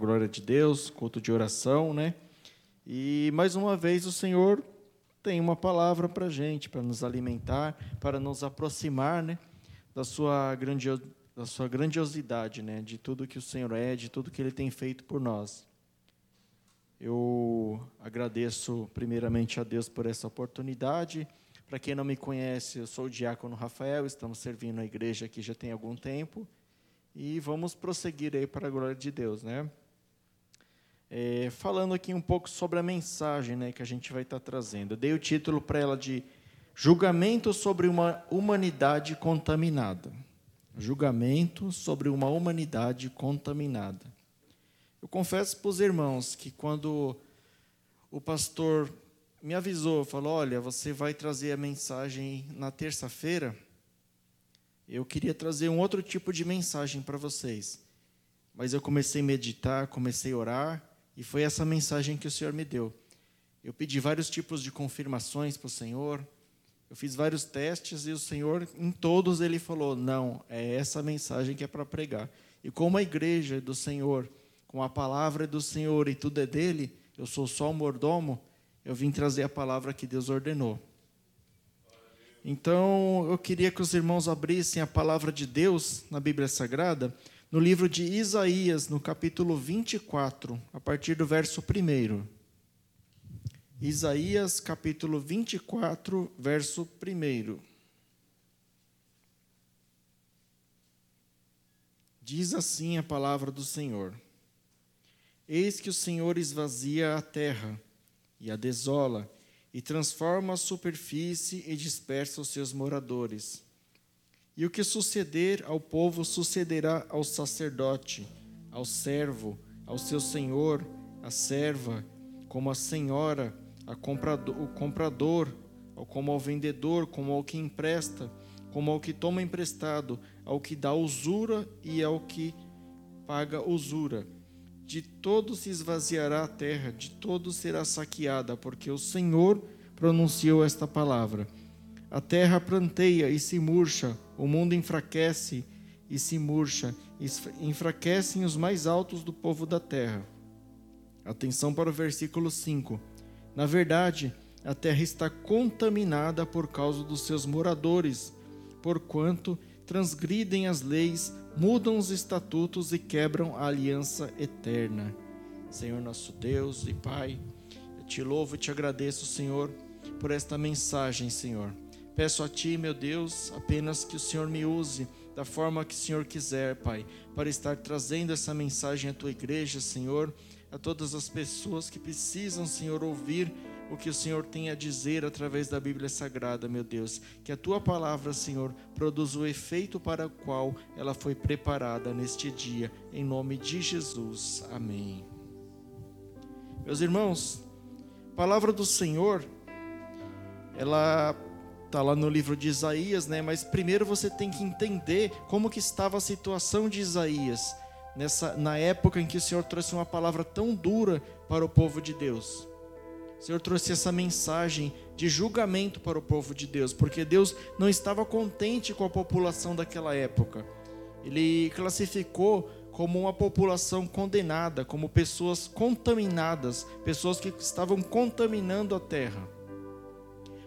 Glória de Deus, culto de oração, né? E mais uma vez o Senhor tem uma palavra para gente, para nos alimentar, para nos aproximar, né? Da sua, grandio, da sua grandiosidade, né? De tudo que o Senhor é, de tudo que Ele tem feito por nós. Eu agradeço primeiramente a Deus por essa oportunidade. Para quem não me conhece, eu sou o diácono Rafael, estamos servindo a igreja aqui já tem algum tempo. E vamos prosseguir aí para a glória de Deus, né? É, falando aqui um pouco sobre a mensagem né, que a gente vai estar trazendo. Eu dei o título para ela de Julgamento sobre uma humanidade contaminada. Julgamento sobre uma humanidade contaminada. Eu confesso para os irmãos que quando o pastor me avisou, falou: Olha, você vai trazer a mensagem na terça-feira. Eu queria trazer um outro tipo de mensagem para vocês. Mas eu comecei a meditar, comecei a orar, e foi essa mensagem que o Senhor me deu. Eu pedi vários tipos de confirmações para o Senhor. Eu fiz vários testes e o Senhor, em todos, ele falou: não, é essa mensagem que é para pregar. E como a igreja é do Senhor, com a palavra é do Senhor e tudo é dele, eu sou só o mordomo, eu vim trazer a palavra que Deus ordenou. Então, eu queria que os irmãos abrissem a palavra de Deus na Bíblia Sagrada, no livro de Isaías, no capítulo 24, a partir do verso 1. Isaías, capítulo 24, verso 1. Diz assim a palavra do Senhor: Eis que o Senhor esvazia a terra e a desola, e transforma a superfície e dispersa os seus moradores e o que suceder ao povo sucederá ao sacerdote, ao servo, ao seu senhor, à serva, como a senhora, a comprador, o comprador, como ao vendedor, como ao que empresta, como ao que toma emprestado, ao que dá usura e ao que paga usura. De todos se esvaziará a terra, de todos será saqueada, porque o Senhor pronunciou esta palavra. A terra planteia e se murcha, o mundo enfraquece e se murcha, enfraquecem os mais altos do povo da terra. Atenção para o versículo 5. Na verdade, a terra está contaminada por causa dos seus moradores, porquanto transgridem as leis, mudam os estatutos e quebram a aliança eterna. Senhor nosso Deus e Pai, eu te louvo e te agradeço, Senhor, por esta mensagem, Senhor. Peço a Ti, meu Deus, apenas que o Senhor me use da forma que o Senhor quiser, Pai, para estar trazendo essa mensagem à Tua igreja, Senhor, a todas as pessoas que precisam, Senhor, ouvir o que o Senhor tem a dizer através da Bíblia Sagrada, meu Deus. Que a Tua palavra, Senhor, produza o efeito para o qual ela foi preparada neste dia, em nome de Jesus. Amém. Meus irmãos, a palavra do Senhor, ela Está lá no livro de Isaías, né? Mas primeiro você tem que entender como que estava a situação de Isaías nessa na época em que o Senhor trouxe uma palavra tão dura para o povo de Deus. O Senhor trouxe essa mensagem de julgamento para o povo de Deus, porque Deus não estava contente com a população daquela época. Ele classificou como uma população condenada, como pessoas contaminadas, pessoas que estavam contaminando a terra.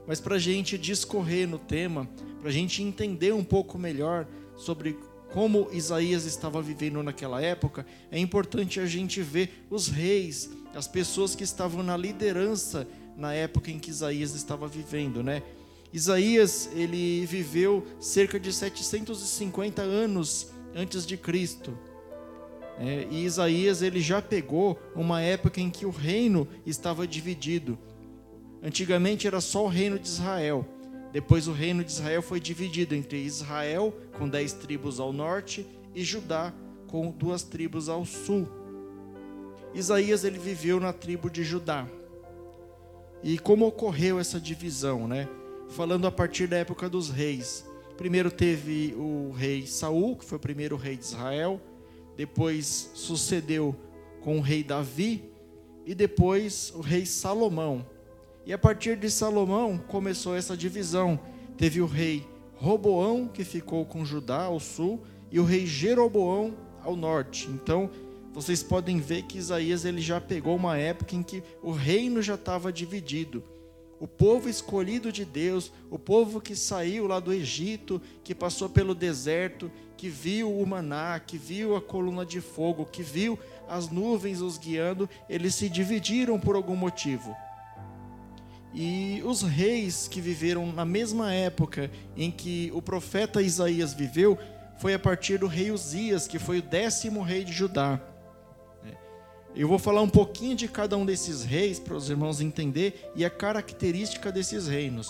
Mas para a gente discorrer no tema, para a gente entender um pouco melhor sobre como Isaías estava vivendo naquela época, é importante a gente ver os reis, as pessoas que estavam na liderança na época em que Isaías estava vivendo, né? Isaías, ele viveu cerca de 750 anos antes de Cristo. É, e Isaías, ele já pegou uma época em que o reino estava dividido. Antigamente era só o reino de Israel. Depois o reino de Israel foi dividido entre Israel, com dez tribos ao norte, e Judá, com duas tribos ao sul. Isaías ele viveu na tribo de Judá. E como ocorreu essa divisão, né? Falando a partir da época dos reis. Primeiro teve o rei Saul, que foi o primeiro rei de Israel. Depois sucedeu com o rei Davi e depois o rei Salomão. E a partir de Salomão começou essa divisão. Teve o rei Roboão, que ficou com Judá ao sul, e o rei Jeroboão ao norte. Então, vocês podem ver que Isaías ele já pegou uma época em que o reino já estava dividido. O povo escolhido de Deus, o povo que saiu lá do Egito, que passou pelo deserto, que viu o maná, que viu a coluna de fogo, que viu as nuvens os guiando, eles se dividiram por algum motivo. E os reis que viveram na mesma época em que o profeta Isaías viveu, foi a partir do rei Uzias, que foi o décimo rei de Judá. Eu vou falar um pouquinho de cada um desses reis para os irmãos entender e a característica desses reinos.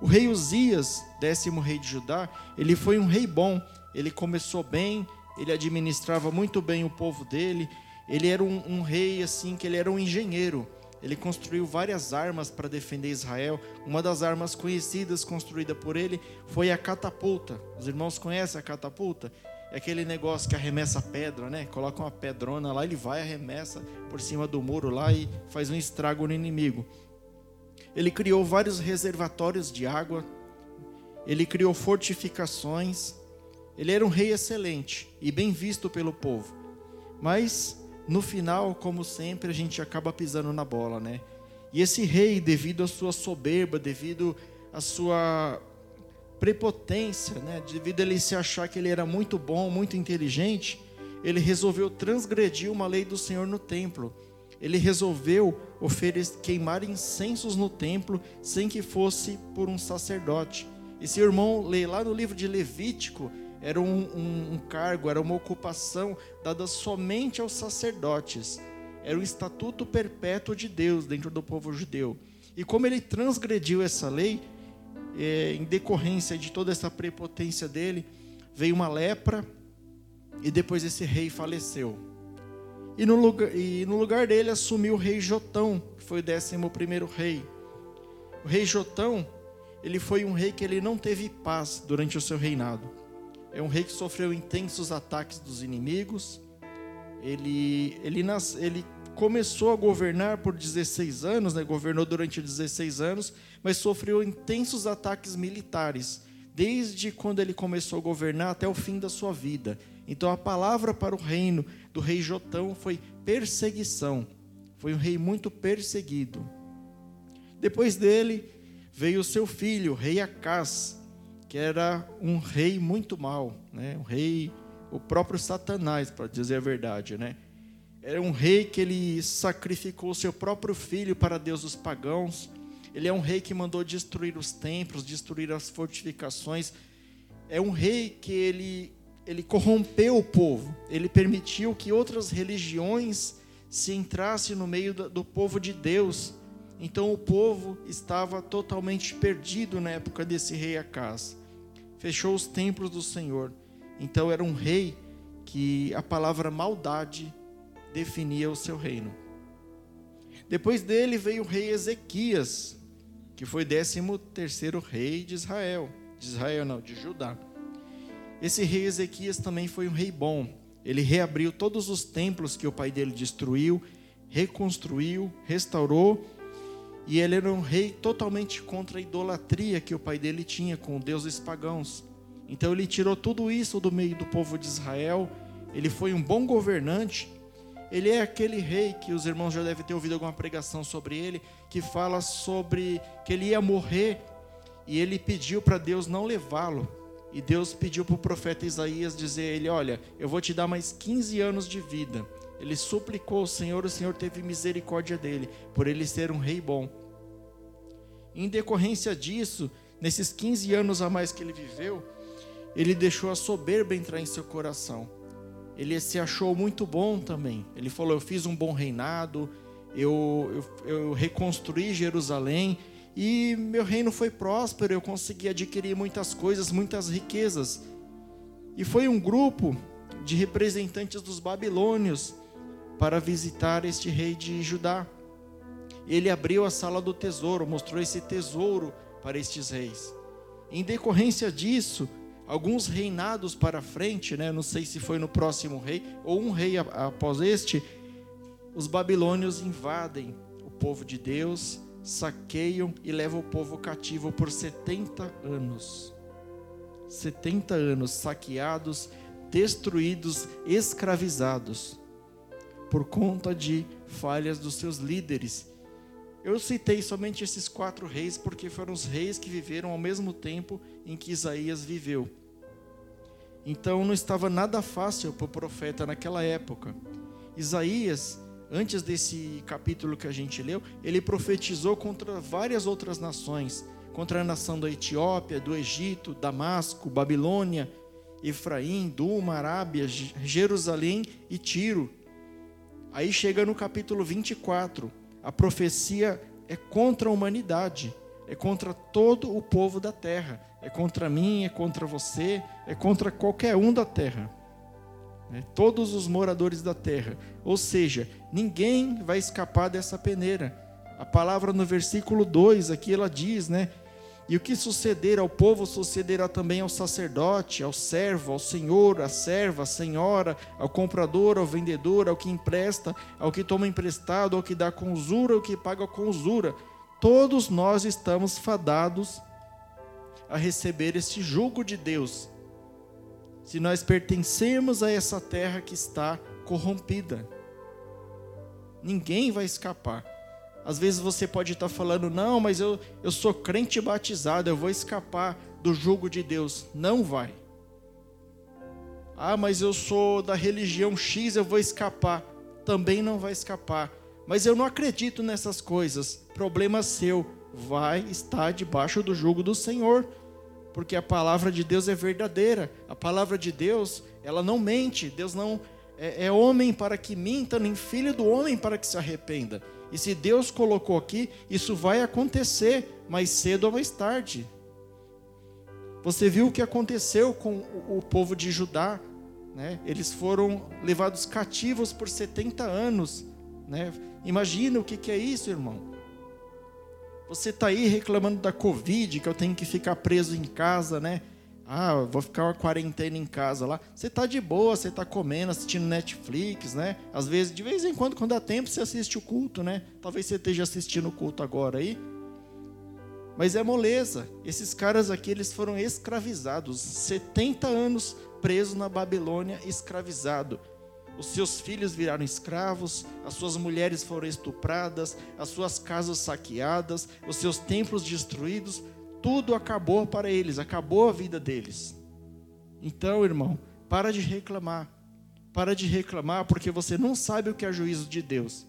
O rei Uzias, décimo rei de Judá, ele foi um rei bom. Ele começou bem, ele administrava muito bem o povo dele. Ele era um, um rei assim que ele era um engenheiro. Ele construiu várias armas para defender Israel. Uma das armas conhecidas construída por ele foi a catapulta. Os irmãos conhecem a catapulta? É aquele negócio que arremessa pedra, né? Coloca uma pedrona lá, ele vai, arremessa por cima do muro lá e faz um estrago no inimigo. Ele criou vários reservatórios de água, ele criou fortificações. Ele era um rei excelente e bem visto pelo povo. Mas no final, como sempre, a gente acaba pisando na bola, né? E esse rei, devido à sua soberba, devido à sua prepotência, né? devido a ele se achar que ele era muito bom, muito inteligente, ele resolveu transgredir uma lei do Senhor no templo. Ele resolveu queimar incensos no templo sem que fosse por um sacerdote. Esse irmão lê lá no livro de Levítico, era um, um, um cargo, era uma ocupação dada somente aos sacerdotes. Era o estatuto perpétuo de Deus dentro do povo judeu. E como ele transgrediu essa lei, é, em decorrência de toda essa prepotência dele, veio uma lepra e depois esse rei faleceu. E no lugar, e no lugar dele assumiu o rei Jotão, que foi o décimo primeiro rei. O rei Jotão, ele foi um rei que ele não teve paz durante o seu reinado. É um rei que sofreu intensos ataques dos inimigos. Ele, ele, nas, ele começou a governar por 16 anos, né? governou durante 16 anos, mas sofreu intensos ataques militares, desde quando ele começou a governar até o fim da sua vida. Então a palavra para o reino do rei Jotão foi perseguição. Foi um rei muito perseguido. Depois dele veio seu filho, o rei Acás, que era um rei muito mau, né? Um rei, o próprio Satanás, para dizer a verdade, né? Era um rei que ele sacrificou seu próprio filho para Deus dos pagãos. Ele é um rei que mandou destruir os templos, destruir as fortificações. É um rei que ele, ele corrompeu o povo. Ele permitiu que outras religiões se entrassem no meio do, do povo de Deus. Então o povo estava totalmente perdido na época desse rei Acas. Fechou os templos do Senhor. Então era um rei que a palavra maldade definia o seu reino. Depois dele veio o rei Ezequias, que foi 13 terceiro rei de Israel, de Israel não, de Judá. Esse rei Ezequias também foi um rei bom. Ele reabriu todos os templos que o pai dele destruiu, reconstruiu, restaurou, e ele era um rei totalmente contra a idolatria que o pai dele tinha com deuses pagãos. Então ele tirou tudo isso do meio do povo de Israel. Ele foi um bom governante ele é aquele rei que os irmãos já devem ter ouvido alguma pregação sobre ele, que fala sobre que ele ia morrer e ele pediu para Deus não levá-lo. E Deus pediu para o profeta Isaías dizer a ele: Olha, eu vou te dar mais 15 anos de vida. Ele suplicou ao Senhor, o Senhor teve misericórdia dele, por ele ser um rei bom. Em decorrência disso, nesses 15 anos a mais que ele viveu, ele deixou a soberba entrar em seu coração ele se achou muito bom também. Ele falou: Eu fiz um bom reinado, eu, eu, eu reconstruí Jerusalém e meu reino foi próspero, eu consegui adquirir muitas coisas, muitas riquezas. E foi um grupo de representantes dos babilônios para visitar este rei de Judá. Ele abriu a sala do tesouro, mostrou esse tesouro para estes reis. Em decorrência disso, alguns reinados para frente, né? não sei se foi no próximo rei ou um rei após este, os babilônios invadem o povo de Deus, saqueiam e levam o povo cativo por 70 anos. 70 anos saqueados, destruídos, escravizados. Por conta de falhas dos seus líderes. Eu citei somente esses quatro reis porque foram os reis que viveram ao mesmo tempo em que Isaías viveu. Então não estava nada fácil para o profeta naquela época. Isaías, antes desse capítulo que a gente leu, ele profetizou contra várias outras nações, contra a nação da Etiópia, do Egito, Damasco, Babilônia, Efraim, Duma, Arábia, Jerusalém e Tiro. Aí chega no capítulo 24 a profecia é contra a humanidade, é contra todo o povo da terra, é contra mim, é contra você, é contra qualquer um da terra. É, todos os moradores da terra. Ou seja, ninguém vai escapar dessa peneira. A palavra no versículo 2 aqui ela diz, né? E o que suceder ao povo sucederá também ao sacerdote, ao servo, ao senhor, à serva, à senhora, ao comprador, ao vendedor, ao que empresta, ao que toma emprestado, ao que dá com usura, ao que paga com usura. Todos nós estamos fadados a receber esse jugo de Deus. Se nós pertencemos a essa terra que está corrompida, ninguém vai escapar. Às vezes você pode estar falando, não, mas eu, eu sou crente batizado, eu vou escapar do jugo de Deus. Não vai. Ah, mas eu sou da religião X, eu vou escapar. Também não vai escapar. Mas eu não acredito nessas coisas. Problema seu. Vai estar debaixo do jugo do Senhor. Porque a palavra de Deus é verdadeira. A palavra de Deus, ela não mente. Deus não é, é homem para que minta, nem filho do homem para que se arrependa. E se Deus colocou aqui, isso vai acontecer mais cedo ou mais tarde. Você viu o que aconteceu com o povo de Judá? Né? Eles foram levados cativos por 70 anos. Né? Imagina o que, que é isso, irmão. Você está aí reclamando da Covid, que eu tenho que ficar preso em casa, né? Ah, vou ficar uma quarentena em casa lá. Você tá de boa, você tá comendo, assistindo Netflix, né? Às vezes, de vez em quando, quando dá tempo, você assiste o culto, né? Talvez você esteja assistindo o culto agora aí. Mas é moleza. Esses caras aqui, eles foram escravizados. 70 anos presos na Babilônia, escravizado. Os seus filhos viraram escravos, as suas mulheres foram estupradas, as suas casas saqueadas, os seus templos destruídos, tudo acabou para eles, acabou a vida deles. Então, irmão, para de reclamar. Para de reclamar porque você não sabe o que é juízo de Deus.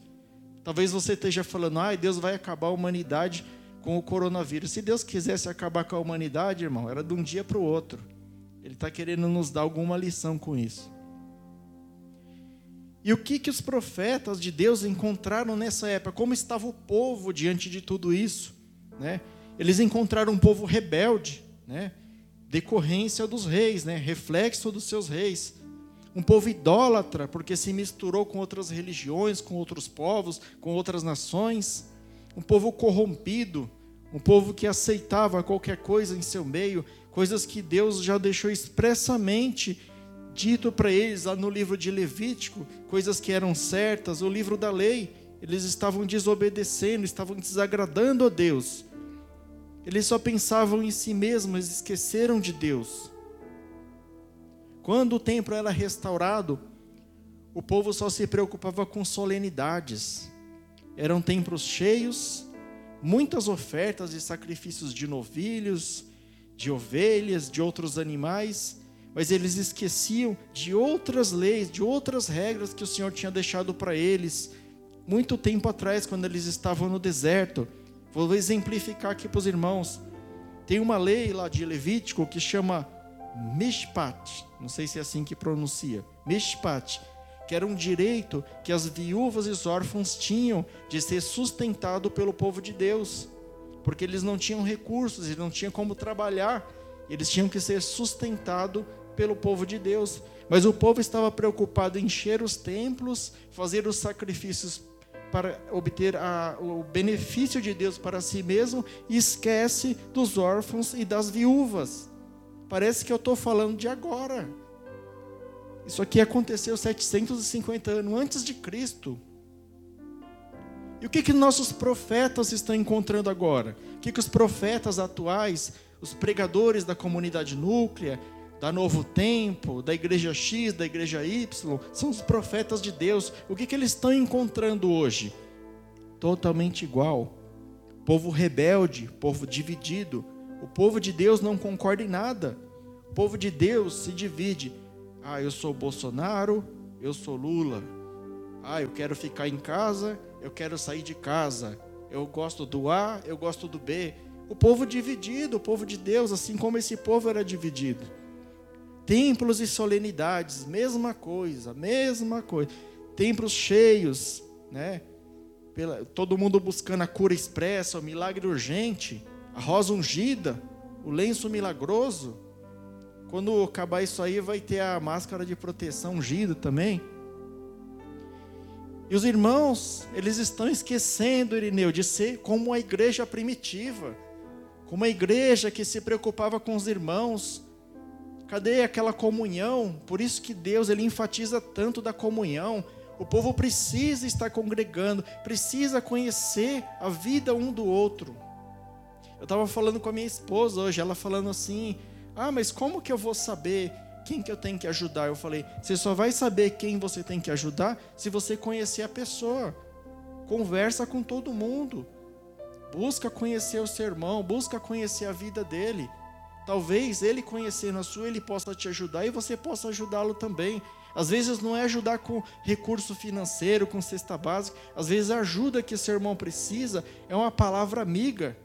Talvez você esteja falando, ai, Deus vai acabar a humanidade com o coronavírus. Se Deus quisesse acabar com a humanidade, irmão, era de um dia para o outro. Ele está querendo nos dar alguma lição com isso. E o que, que os profetas de Deus encontraram nessa época? Como estava o povo diante de tudo isso? Né? Eles encontraram um povo rebelde, né? decorrência dos reis, né? reflexo dos seus reis. Um povo idólatra, porque se misturou com outras religiões, com outros povos, com outras nações. Um povo corrompido, um povo que aceitava qualquer coisa em seu meio, coisas que Deus já deixou expressamente dito para eles lá no livro de Levítico, coisas que eram certas, o livro da lei. Eles estavam desobedecendo, estavam desagradando a Deus. Eles só pensavam em si mesmos, esqueceram de Deus. Quando o templo era restaurado, o povo só se preocupava com solenidades. Eram templos cheios, muitas ofertas e sacrifícios de novilhos, de ovelhas, de outros animais, mas eles esqueciam de outras leis, de outras regras que o Senhor tinha deixado para eles muito tempo atrás, quando eles estavam no deserto. Vou exemplificar aqui para os irmãos. Tem uma lei lá de Levítico que chama Mishpat, não sei se é assim que pronuncia, Mishpat, que era um direito que as viúvas e os órfãos tinham de ser sustentado pelo povo de Deus, porque eles não tinham recursos, eles não tinham como trabalhar, eles tinham que ser sustentados pelo povo de Deus. Mas o povo estava preocupado em encher os templos, fazer os sacrifícios para obter a, o benefício de Deus para si mesmo e esquece dos órfãos e das viúvas. Parece que eu estou falando de agora. Isso aqui aconteceu 750 anos antes de Cristo. E o que, que nossos profetas estão encontrando agora? O que, que os profetas atuais, os pregadores da comunidade núclea, da Novo Tempo, da igreja X, da igreja Y, são os profetas de Deus. O que, que eles estão encontrando hoje? Totalmente igual. Povo rebelde, povo dividido. O povo de Deus não concorda em nada. O povo de Deus se divide. Ah, eu sou Bolsonaro, eu sou Lula. Ah, eu quero ficar em casa, eu quero sair de casa. Eu gosto do A, eu gosto do B. O povo dividido, o povo de Deus, assim como esse povo era dividido. Templos e solenidades, mesma coisa, mesma coisa. Templos cheios, né? Pela, todo mundo buscando a cura expressa, o milagre urgente, a rosa ungida, o lenço milagroso. Quando acabar isso aí, vai ter a máscara de proteção ungida também. E os irmãos, eles estão esquecendo, Irineu, de ser como a igreja primitiva, como a igreja que se preocupava com os irmãos, Cadê aquela comunhão? Por isso que Deus ele enfatiza tanto da comunhão. O povo precisa estar congregando, precisa conhecer a vida um do outro. Eu estava falando com a minha esposa hoje, ela falando assim: Ah, mas como que eu vou saber quem que eu tenho que ajudar? Eu falei: Você só vai saber quem você tem que ajudar se você conhecer a pessoa. Conversa com todo mundo. Busca conhecer o seu irmão, busca conhecer a vida dele. Talvez ele conhecendo a sua, ele possa te ajudar e você possa ajudá-lo também. Às vezes não é ajudar com recurso financeiro, com cesta básica. Às vezes a ajuda que seu irmão precisa é uma palavra amiga.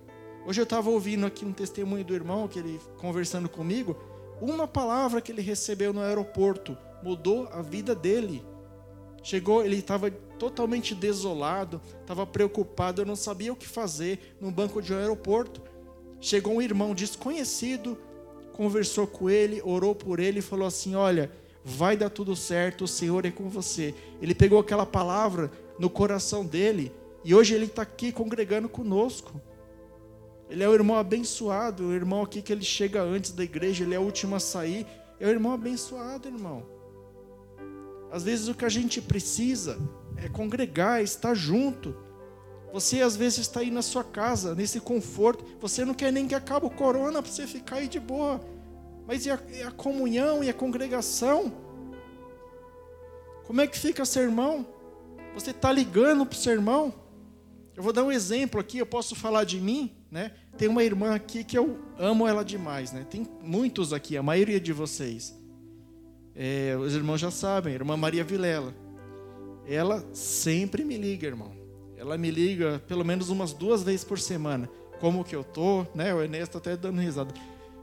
Hoje eu estava ouvindo aqui um testemunho do irmão, que ele conversando comigo. Uma palavra que ele recebeu no aeroporto mudou a vida dele. Chegou, ele estava totalmente desolado, estava preocupado, eu não sabia o que fazer no banco de um aeroporto. Chegou um irmão desconhecido, conversou com ele, orou por ele e falou assim: Olha, vai dar tudo certo, o Senhor é com você. Ele pegou aquela palavra no coração dele e hoje ele está aqui congregando conosco. Ele é o irmão abençoado, o irmão aqui que ele chega antes da igreja, ele é o último a sair. É o irmão abençoado, irmão. Às vezes o que a gente precisa é congregar, estar junto. Você às vezes está aí na sua casa, nesse conforto. Você não quer nem que acabe o corona para você ficar aí de boa. Mas e a, e a, comunhão e a congregação? Como é que fica seu irmão? Você está ligando para o seu irmão? Eu vou dar um exemplo aqui, eu posso falar de mim, né? Tem uma irmã aqui que eu amo ela demais, né? Tem muitos aqui, a maioria de vocês. É, os irmãos já sabem, a irmã Maria Vilela. Ela sempre me liga, irmão. Ela me liga pelo menos umas duas vezes por semana. Como que eu tô, né? O Enes está até dando risada.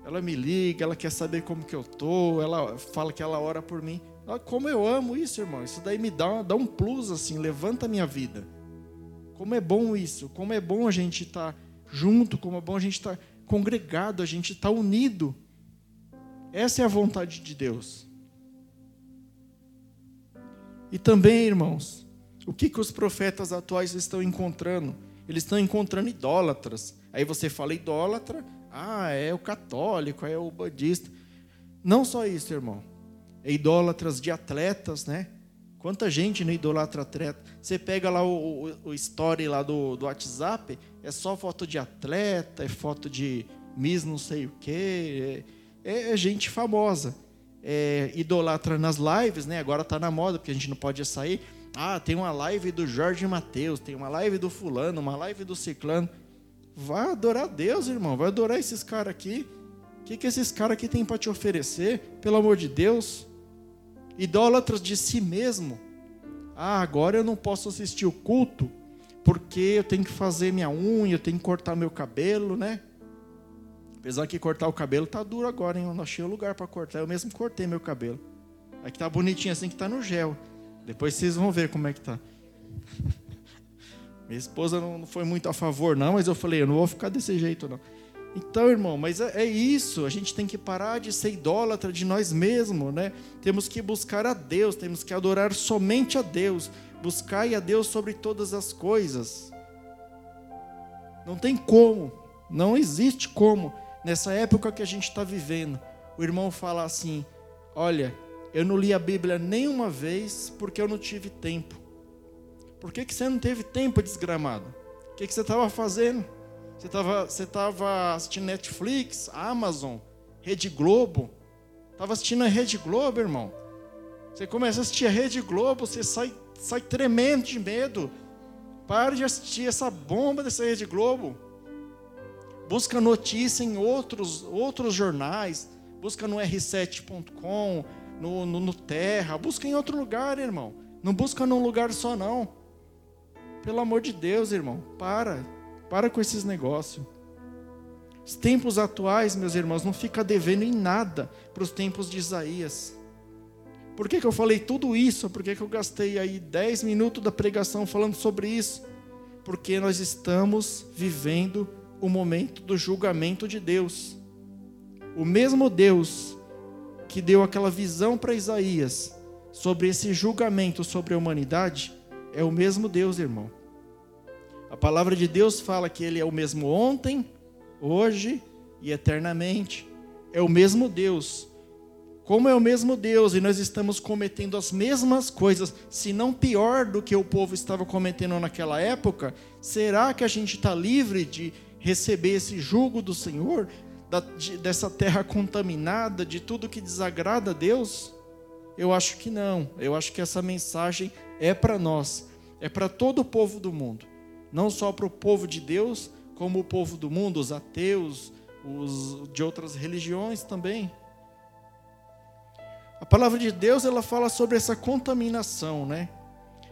Ela me liga, ela quer saber como que eu tô, ela fala que ela ora por mim. Ah, como eu amo isso, irmão. Isso daí me dá, dá um plus, assim, levanta a minha vida. Como é bom isso, como é bom a gente estar tá junto, como é bom a gente estar tá congregado, a gente estar tá unido. Essa é a vontade de Deus. E também, irmãos, o que, que os profetas atuais estão encontrando? Eles estão encontrando idólatras. Aí você fala idólatra, ah, é o católico, é o budista. Não só isso, irmão. É idólatras de atletas, né? Quanta gente não idolatra atleta. Você pega lá o, o, o story lá do, do WhatsApp, é só foto de atleta, é foto de Miss não sei o quê. É, é, é gente famosa. É, idolatra nas lives, né? Agora está na moda, porque a gente não pode sair. Ah, tem uma live do Jorge Mateus, tem uma live do fulano, uma live do ciclano. Vai adorar Deus, irmão. Vai adorar esses caras aqui. O que, que esses caras aqui têm para te oferecer? Pelo amor de Deus. Idólatras de si mesmo. Ah, agora eu não posso assistir o culto porque eu tenho que fazer minha unha, eu tenho que cortar meu cabelo, né? Apesar que cortar o cabelo tá duro agora, hein? Eu não achei o lugar para cortar. Eu mesmo cortei meu cabelo. Aqui tá bonitinho assim que tá no gel. Depois vocês vão ver como é que tá. Minha esposa não foi muito a favor, não, mas eu falei, eu não vou ficar desse jeito, não. Então, irmão, mas é, é isso. A gente tem que parar de ser idólatra de nós mesmos, né? Temos que buscar a Deus, temos que adorar somente a Deus. Buscai a Deus sobre todas as coisas. Não tem como, não existe como, nessa época que a gente está vivendo, o irmão falar assim: olha, eu não li a Bíblia nenhuma vez porque eu não tive tempo. Por que, que você não teve tempo, desgramado? O que, que você estava fazendo? Você estava você tava assistindo Netflix, Amazon, Rede Globo? Estava assistindo a Rede Globo, irmão. Você começa a assistir a Rede Globo, você sai, sai tremendo de medo. Pare de assistir essa bomba dessa Rede Globo. Busca notícia em outros, outros jornais. Busca no r7.com, no, no, no Terra. Busca em outro lugar, irmão. Não busca num lugar só, não. Pelo amor de Deus, irmão. Para. Para com esses negócios. Os tempos atuais, meus irmãos, não fica devendo em nada para os tempos de Isaías. Por que, que eu falei tudo isso? Por que, que eu gastei aí 10 minutos da pregação falando sobre isso? Porque nós estamos vivendo o momento do julgamento de Deus. O mesmo Deus que deu aquela visão para Isaías sobre esse julgamento sobre a humanidade é o mesmo Deus, irmão. A palavra de Deus fala que ele é o mesmo ontem, hoje e eternamente. É o mesmo Deus como é o mesmo Deus e nós estamos cometendo as mesmas coisas, se não pior do que o povo estava cometendo naquela época, será que a gente está livre de receber esse jugo do Senhor, da, de, dessa terra contaminada, de tudo que desagrada a Deus? Eu acho que não. Eu acho que essa mensagem é para nós, é para todo o povo do mundo, não só para o povo de Deus, como o povo do mundo, os ateus, os de outras religiões também. A palavra de Deus ela fala sobre essa contaminação, né?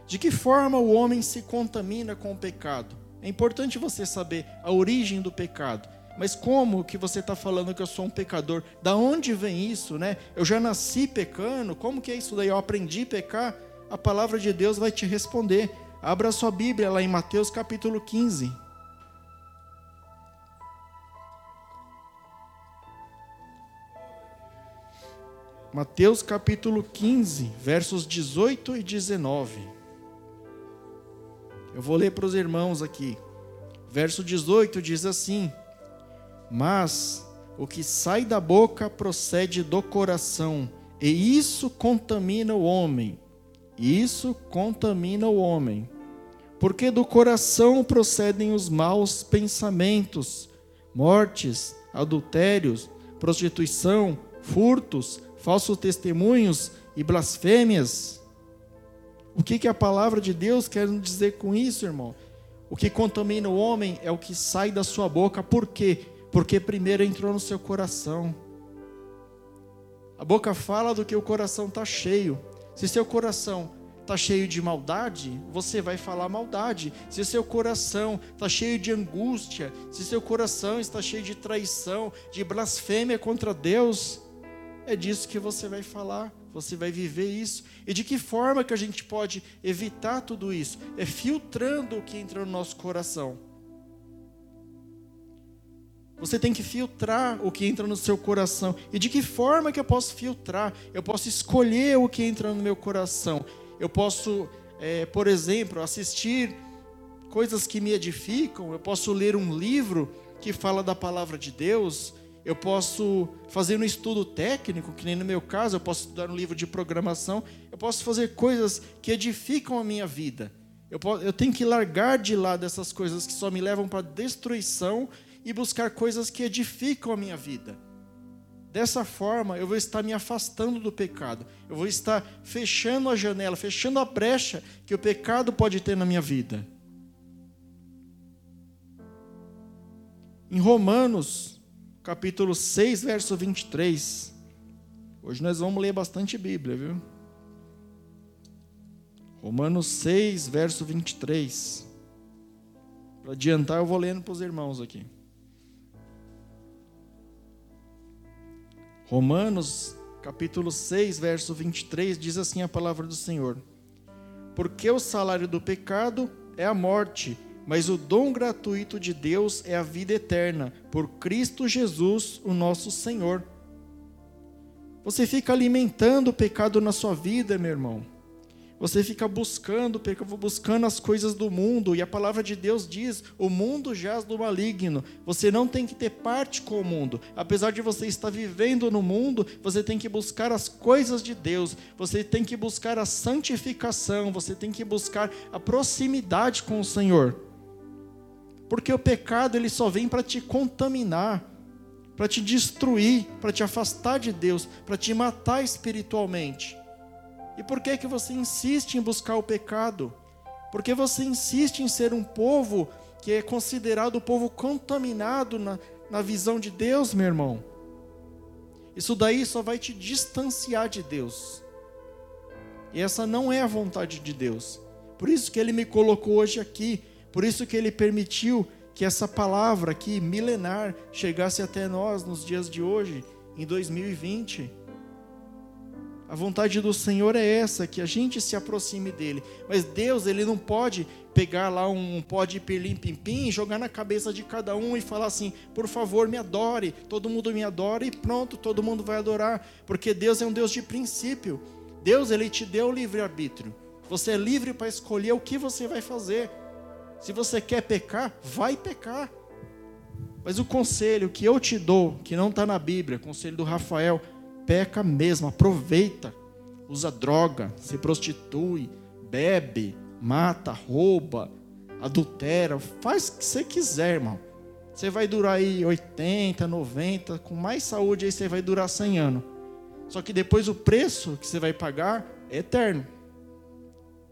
De que forma o homem se contamina com o pecado? É importante você saber a origem do pecado. Mas como que você está falando que eu sou um pecador? Da onde vem isso, né? Eu já nasci pecando. Como que é isso daí? Eu aprendi a pecar. A palavra de Deus vai te responder. Abra sua Bíblia lá em Mateus capítulo 15. Mateus capítulo 15, versos 18 e 19. Eu vou ler para os irmãos aqui. Verso 18 diz assim: Mas o que sai da boca procede do coração, e isso contamina o homem. Isso contamina o homem. Porque do coração procedem os maus pensamentos, mortes, adultérios, prostituição, furtos, falsos testemunhos e blasfêmias. O que, que a palavra de Deus quer dizer com isso, irmão? O que contamina o homem é o que sai da sua boca. Por quê? Porque primeiro entrou no seu coração. A boca fala do que o coração está cheio. Se seu coração está cheio de maldade, você vai falar maldade. Se seu coração está cheio de angústia, se seu coração está cheio de traição, de blasfêmia contra Deus, é disso que você vai falar, você vai viver isso. E de que forma que a gente pode evitar tudo isso? É filtrando o que entra no nosso coração. Você tem que filtrar o que entra no seu coração. E de que forma que eu posso filtrar? Eu posso escolher o que entra no meu coração. Eu posso, é, por exemplo, assistir coisas que me edificam. Eu posso ler um livro que fala da palavra de Deus eu posso fazer um estudo técnico, que nem no meu caso, eu posso estudar um livro de programação, eu posso fazer coisas que edificam a minha vida. Eu, posso, eu tenho que largar de lado essas coisas que só me levam para destruição e buscar coisas que edificam a minha vida. Dessa forma, eu vou estar me afastando do pecado. Eu vou estar fechando a janela, fechando a brecha que o pecado pode ter na minha vida. Em Romanos capítulo 6, verso 23. Hoje nós vamos ler bastante Bíblia, viu? Romanos 6, verso 23. Para adiantar, eu vou lendo para os irmãos aqui. Romanos, capítulo 6, verso 23, diz assim a palavra do Senhor: Porque o salário do pecado é a morte, mas o dom gratuito de Deus é a vida eterna, por Cristo Jesus, o nosso Senhor. Você fica alimentando o pecado na sua vida, meu irmão. Você fica buscando, buscando as coisas do mundo, e a palavra de Deus diz: o mundo jaz do maligno. Você não tem que ter parte com o mundo. Apesar de você estar vivendo no mundo, você tem que buscar as coisas de Deus. Você tem que buscar a santificação. Você tem que buscar a proximidade com o Senhor. Porque o pecado ele só vem para te contaminar. para te destruir, para te afastar de Deus, para te matar espiritualmente. E por que que você insiste em buscar o pecado? Porque você insiste em ser um povo que é considerado o povo contaminado na, na visão de Deus, meu irmão. Isso daí só vai te distanciar de Deus. E essa não é a vontade de Deus. Por isso que ele me colocou hoje aqui, por isso que ele permitiu que essa palavra aqui, milenar, chegasse até nós nos dias de hoje, em 2020. A vontade do Senhor é essa, que a gente se aproxime dele. Mas Deus, ele não pode pegar lá um pó de pirlim pim pim, jogar na cabeça de cada um e falar assim: "Por favor, me adore". Todo mundo me adora e pronto, todo mundo vai adorar, porque Deus é um Deus de princípio. Deus, ele te deu o livre arbítrio. Você é livre para escolher o que você vai fazer. Se você quer pecar, vai pecar. Mas o conselho que eu te dou, que não está na Bíblia, conselho do Rafael, peca mesmo, aproveita, usa droga, se prostitui, bebe, mata, rouba, adultera, faz o que você quiser, irmão. Você vai durar aí 80, 90, com mais saúde aí você vai durar 100 anos. Só que depois o preço que você vai pagar é eterno.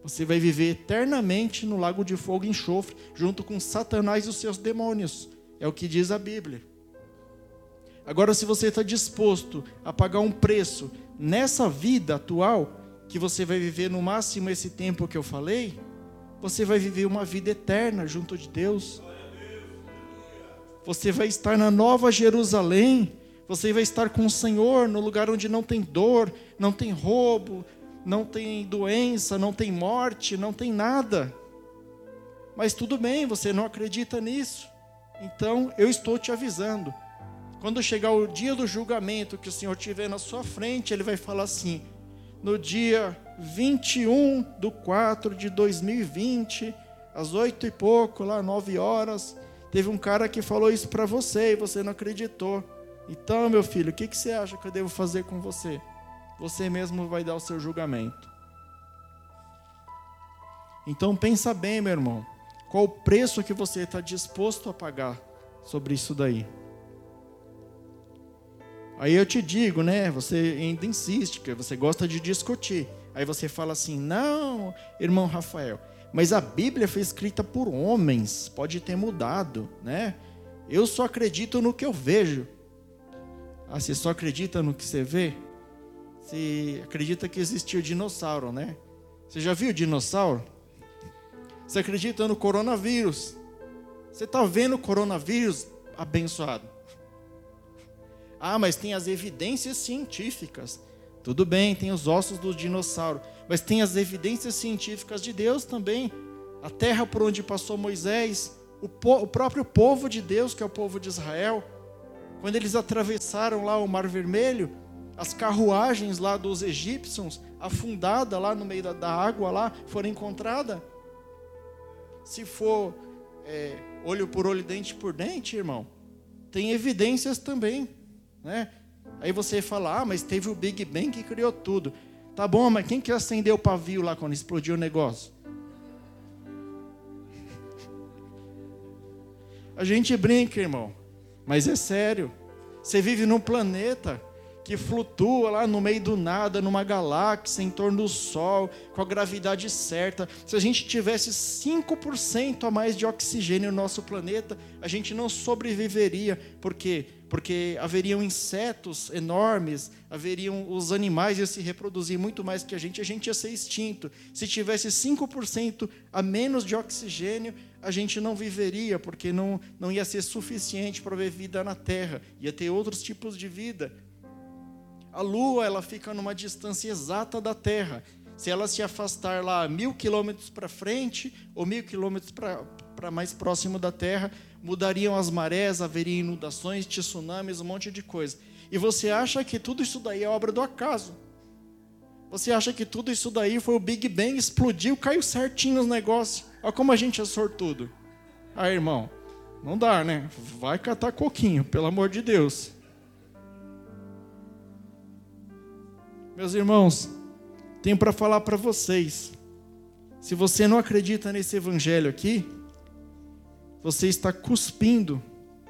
Você vai viver eternamente no lago de fogo e enxofre, junto com Satanás e os seus demônios. É o que diz a Bíblia. Agora, se você está disposto a pagar um preço nessa vida atual, que você vai viver no máximo esse tempo que eu falei, você vai viver uma vida eterna junto de Deus. Você vai estar na nova Jerusalém, você vai estar com o Senhor no lugar onde não tem dor, não tem roubo, não tem doença, não tem morte, não tem nada. Mas tudo bem, você não acredita nisso. Então eu estou te avisando. Quando chegar o dia do julgamento que o Senhor tiver na sua frente, Ele vai falar assim: no dia 21 do 4 de 2020, às oito e pouco, lá nove horas, teve um cara que falou isso para você e você não acreditou. Então, meu filho, o que, que você acha que eu devo fazer com você? Você mesmo vai dar o seu julgamento. Então pensa bem, meu irmão, qual o preço que você está disposto a pagar sobre isso daí? Aí eu te digo, né? Você ainda insiste, que você gosta de discutir. Aí você fala assim: não, irmão Rafael, mas a Bíblia foi escrita por homens, pode ter mudado, né? Eu só acredito no que eu vejo. Ah, você só acredita no que você vê? Você acredita que existiu dinossauro, né? Você já viu dinossauro? Você acredita no coronavírus? Você está vendo o coronavírus abençoado? Ah, mas tem as evidências científicas. Tudo bem, tem os ossos do dinossauro, mas tem as evidências científicas de Deus também. A terra por onde passou Moisés, o, po o próprio povo de Deus, que é o povo de Israel, quando eles atravessaram lá o Mar Vermelho, as carruagens lá dos egípcios, afundada lá no meio da, da água lá, foram encontradas. Se for é, olho por olho, dente por dente, irmão, tem evidências também. Né? Aí você fala, ah, mas teve o Big Bang que criou tudo. Tá bom, mas quem que acendeu o pavio lá quando explodiu o negócio? A gente brinca, irmão, mas é sério. Você vive num planeta que flutua lá no meio do nada, numa galáxia, em torno do Sol, com a gravidade certa. Se a gente tivesse 5% a mais de oxigênio no nosso planeta, a gente não sobreviveria. Por quê? Porque haveriam insetos enormes, haveriam os animais iam se reproduzir muito mais que a gente, a gente ia ser extinto. Se tivesse 5% a menos de oxigênio, a gente não viveria, porque não, não ia ser suficiente para ver vida na Terra. Ia ter outros tipos de vida. A Lua ela fica numa distância exata da Terra. Se ela se afastar lá mil quilômetros para frente ou mil quilômetros para mais próximo da Terra, mudariam as marés, haveria inundações, tsunamis, um monte de coisa. E você acha que tudo isso daí é obra do acaso? Você acha que tudo isso daí foi o Big Bang, explodiu, caiu certinho os negócios? Olha como a gente é sortudo. Ah, irmão, não dá, né? Vai catar coquinho, pelo amor de Deus. Meus irmãos, tenho para falar para vocês. Se você não acredita nesse evangelho aqui, você está cuspindo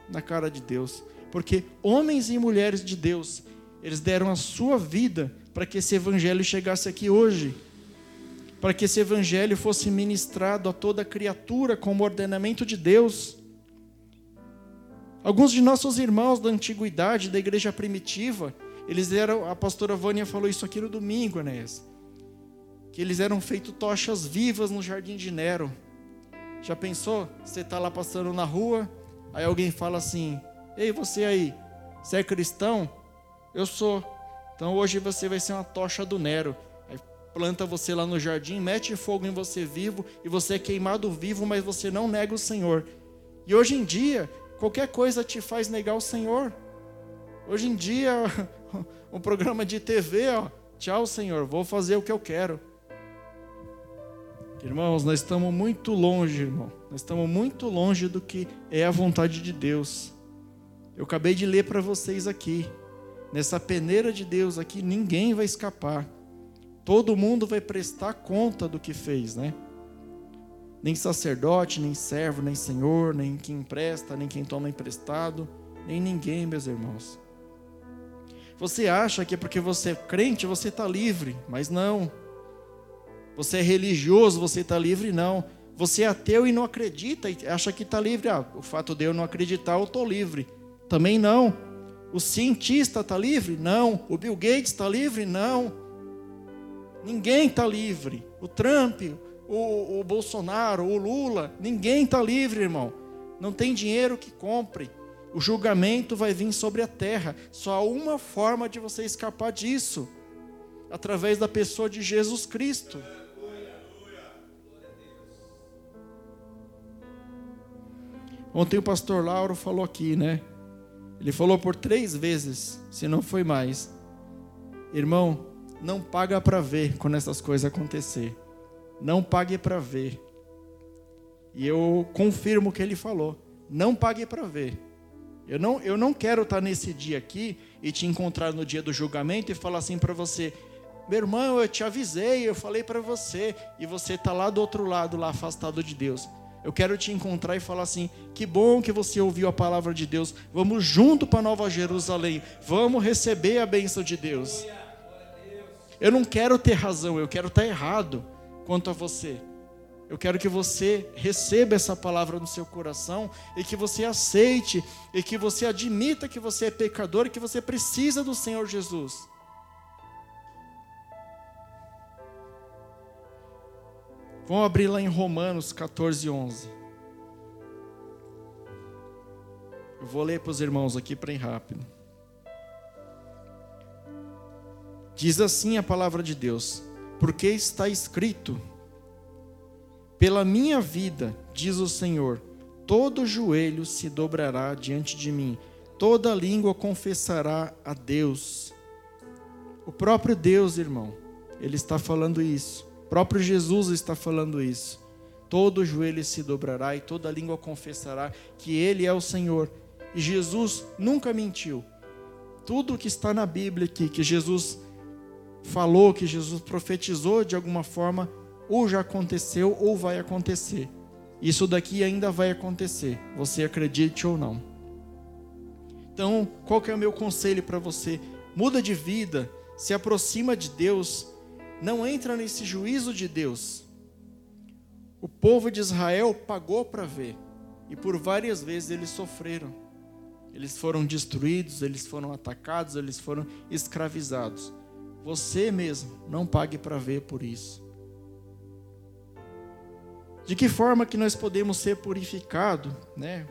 na cara de Deus. porque homens e mulheres de Deus, eles deram a sua vida para que esse evangelho chegasse aqui hoje, para que esse evangelho fosse ministrado a toda criatura como ordenamento de Deus. Alguns de nossos irmãos da antiguidade, da igreja primitiva, eles eram, a pastora Vânia falou isso aqui no domingo, Enéas, que eles eram feitos tochas vivas no jardim de Nero. Já pensou? Você está lá passando na rua, aí alguém fala assim: Ei, você aí, você é cristão? Eu sou. Então hoje você vai ser uma tocha do Nero. Aí planta você lá no jardim, mete fogo em você vivo, e você é queimado vivo, mas você não nega o Senhor. E hoje em dia, qualquer coisa te faz negar o Senhor. Hoje em dia, um programa de TV, ó, tchau, Senhor, vou fazer o que eu quero. Irmãos, nós estamos muito longe, irmão. Nós estamos muito longe do que é a vontade de Deus. Eu acabei de ler para vocês aqui. Nessa peneira de Deus aqui, ninguém vai escapar. Todo mundo vai prestar conta do que fez, né? Nem sacerdote, nem servo, nem senhor, nem quem empresta, nem quem toma emprestado, nem ninguém, meus irmãos. Você acha que é porque você é crente, você está livre, mas não. Você é religioso, você está livre, não. Você é ateu e não acredita e acha que está livre. Ah, o fato de eu não acreditar, eu estou livre. Também não. O cientista está livre? Não. O Bill Gates está livre? Não. Ninguém está livre. O Trump, o, o Bolsonaro, o Lula, ninguém está livre, irmão. Não tem dinheiro que compre. O julgamento vai vir sobre a terra. Só há uma forma de você escapar disso: através da pessoa de Jesus Cristo. Ontem o pastor Lauro falou aqui, né? Ele falou por três vezes, se não foi mais. Irmão, não paga para ver quando essas coisas acontecer. Não pague para ver. E eu confirmo o que ele falou. Não pague para ver. Eu não, eu não quero estar nesse dia aqui e te encontrar no dia do julgamento e falar assim para você: meu irmão, eu te avisei, eu falei para você, e você está lá do outro lado, lá afastado de Deus. Eu quero te encontrar e falar assim: que bom que você ouviu a palavra de Deus. Vamos junto para Nova Jerusalém. Vamos receber a bênção de Deus. Eu não quero ter razão, eu quero estar errado quanto a você. Eu quero que você receba essa palavra no seu coração e que você aceite e que você admita que você é pecador e que você precisa do Senhor Jesus. Vamos abrir lá em Romanos 14, 11. Eu vou ler para os irmãos aqui para ir rápido. Diz assim a palavra de Deus: Porque está escrito: Pela minha vida, diz o Senhor, todo joelho se dobrará diante de mim, toda língua confessará a Deus. O próprio Deus, irmão, ele está falando isso próprio Jesus está falando isso. Todo joelho se dobrará e toda língua confessará que Ele é o Senhor. E Jesus nunca mentiu. Tudo que está na Bíblia aqui, que Jesus falou, que Jesus profetizou de alguma forma, ou já aconteceu ou vai acontecer. Isso daqui ainda vai acontecer, você acredite ou não. Então, qual que é o meu conselho para você? Muda de vida, se aproxima de Deus, não entra nesse juízo de Deus. O povo de Israel pagou para ver, e por várias vezes eles sofreram. Eles foram destruídos, eles foram atacados, eles foram escravizados. Você mesmo não pague para ver por isso. De que forma que nós podemos ser purificados, né?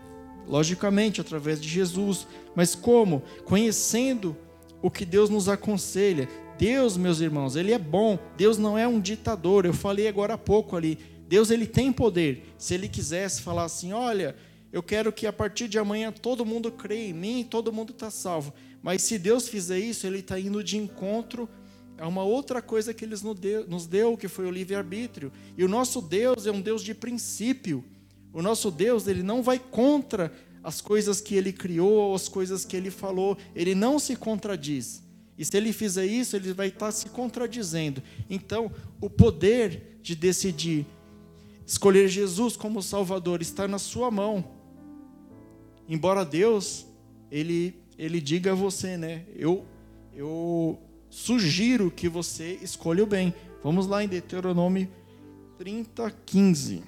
Logicamente através de Jesus, mas como? Conhecendo o que Deus nos aconselha, Deus, meus irmãos, ele é bom. Deus não é um ditador. Eu falei agora há pouco ali. Deus ele tem poder. Se ele quisesse falar assim, olha, eu quero que a partir de amanhã todo mundo creia em mim, todo mundo está salvo. Mas se Deus fizer isso, ele está indo de encontro a uma outra coisa que ele nos deu, que foi o livre-arbítrio. E o nosso Deus é um Deus de princípio. O nosso Deus, ele não vai contra as coisas que ele criou, as coisas que ele falou. Ele não se contradiz. E se ele fizer isso, ele vai estar se contradizendo. Então, o poder de decidir escolher Jesus como Salvador está na sua mão. Embora Deus, ele, ele diga a você, né? Eu, eu sugiro que você escolha o bem. Vamos lá em Deuteronômio 30, 15.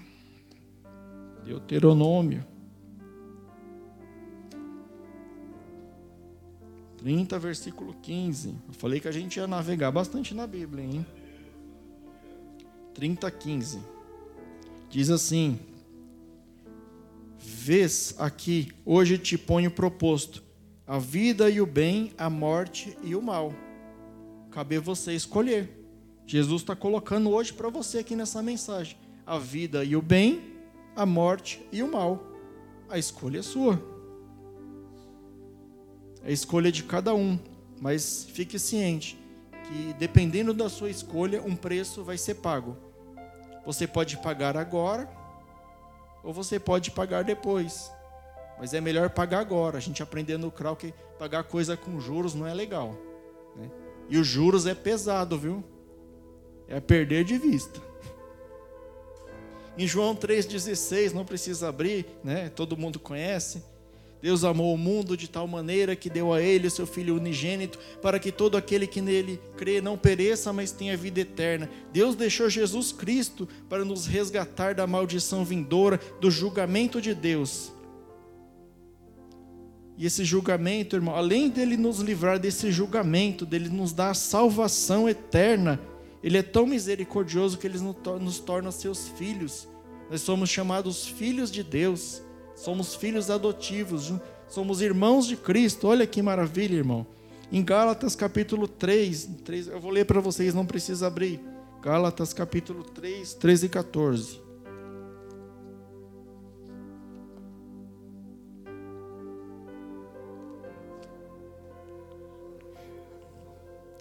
Deuteronômio 30, versículo 15. Eu falei que a gente ia navegar bastante na Bíblia, hein? 30, 15. Diz assim: Vês aqui, hoje te ponho proposto a vida e o bem, a morte e o mal. Cabe você escolher. Jesus está colocando hoje para você aqui nessa mensagem: a vida e o bem, a morte e o mal. A escolha é sua. É a escolha de cada um, mas fique ciente que dependendo da sua escolha, um preço vai ser pago. Você pode pagar agora ou você pode pagar depois. Mas é melhor pagar agora. A gente aprendeu no CRAU que pagar coisa com juros não é legal. Né? E os juros é pesado, viu? É perder de vista. Em João 3,16, não precisa abrir, né? todo mundo conhece Deus amou o mundo de tal maneira que deu a ele o seu Filho unigênito, para que todo aquele que nele crê não pereça, mas tenha vida eterna. Deus deixou Jesus Cristo para nos resgatar da maldição vindoura, do julgamento de Deus. E esse julgamento, irmão, além dele nos livrar desse julgamento, dele nos dar a salvação eterna, ele é tão misericordioso que ele nos torna seus filhos. Nós somos chamados filhos de Deus. Somos filhos adotivos, somos irmãos de Cristo. Olha que maravilha, irmão. Em Gálatas capítulo 3, 3 eu vou ler para vocês, não precisa abrir. Gálatas capítulo 3, 13 e 14.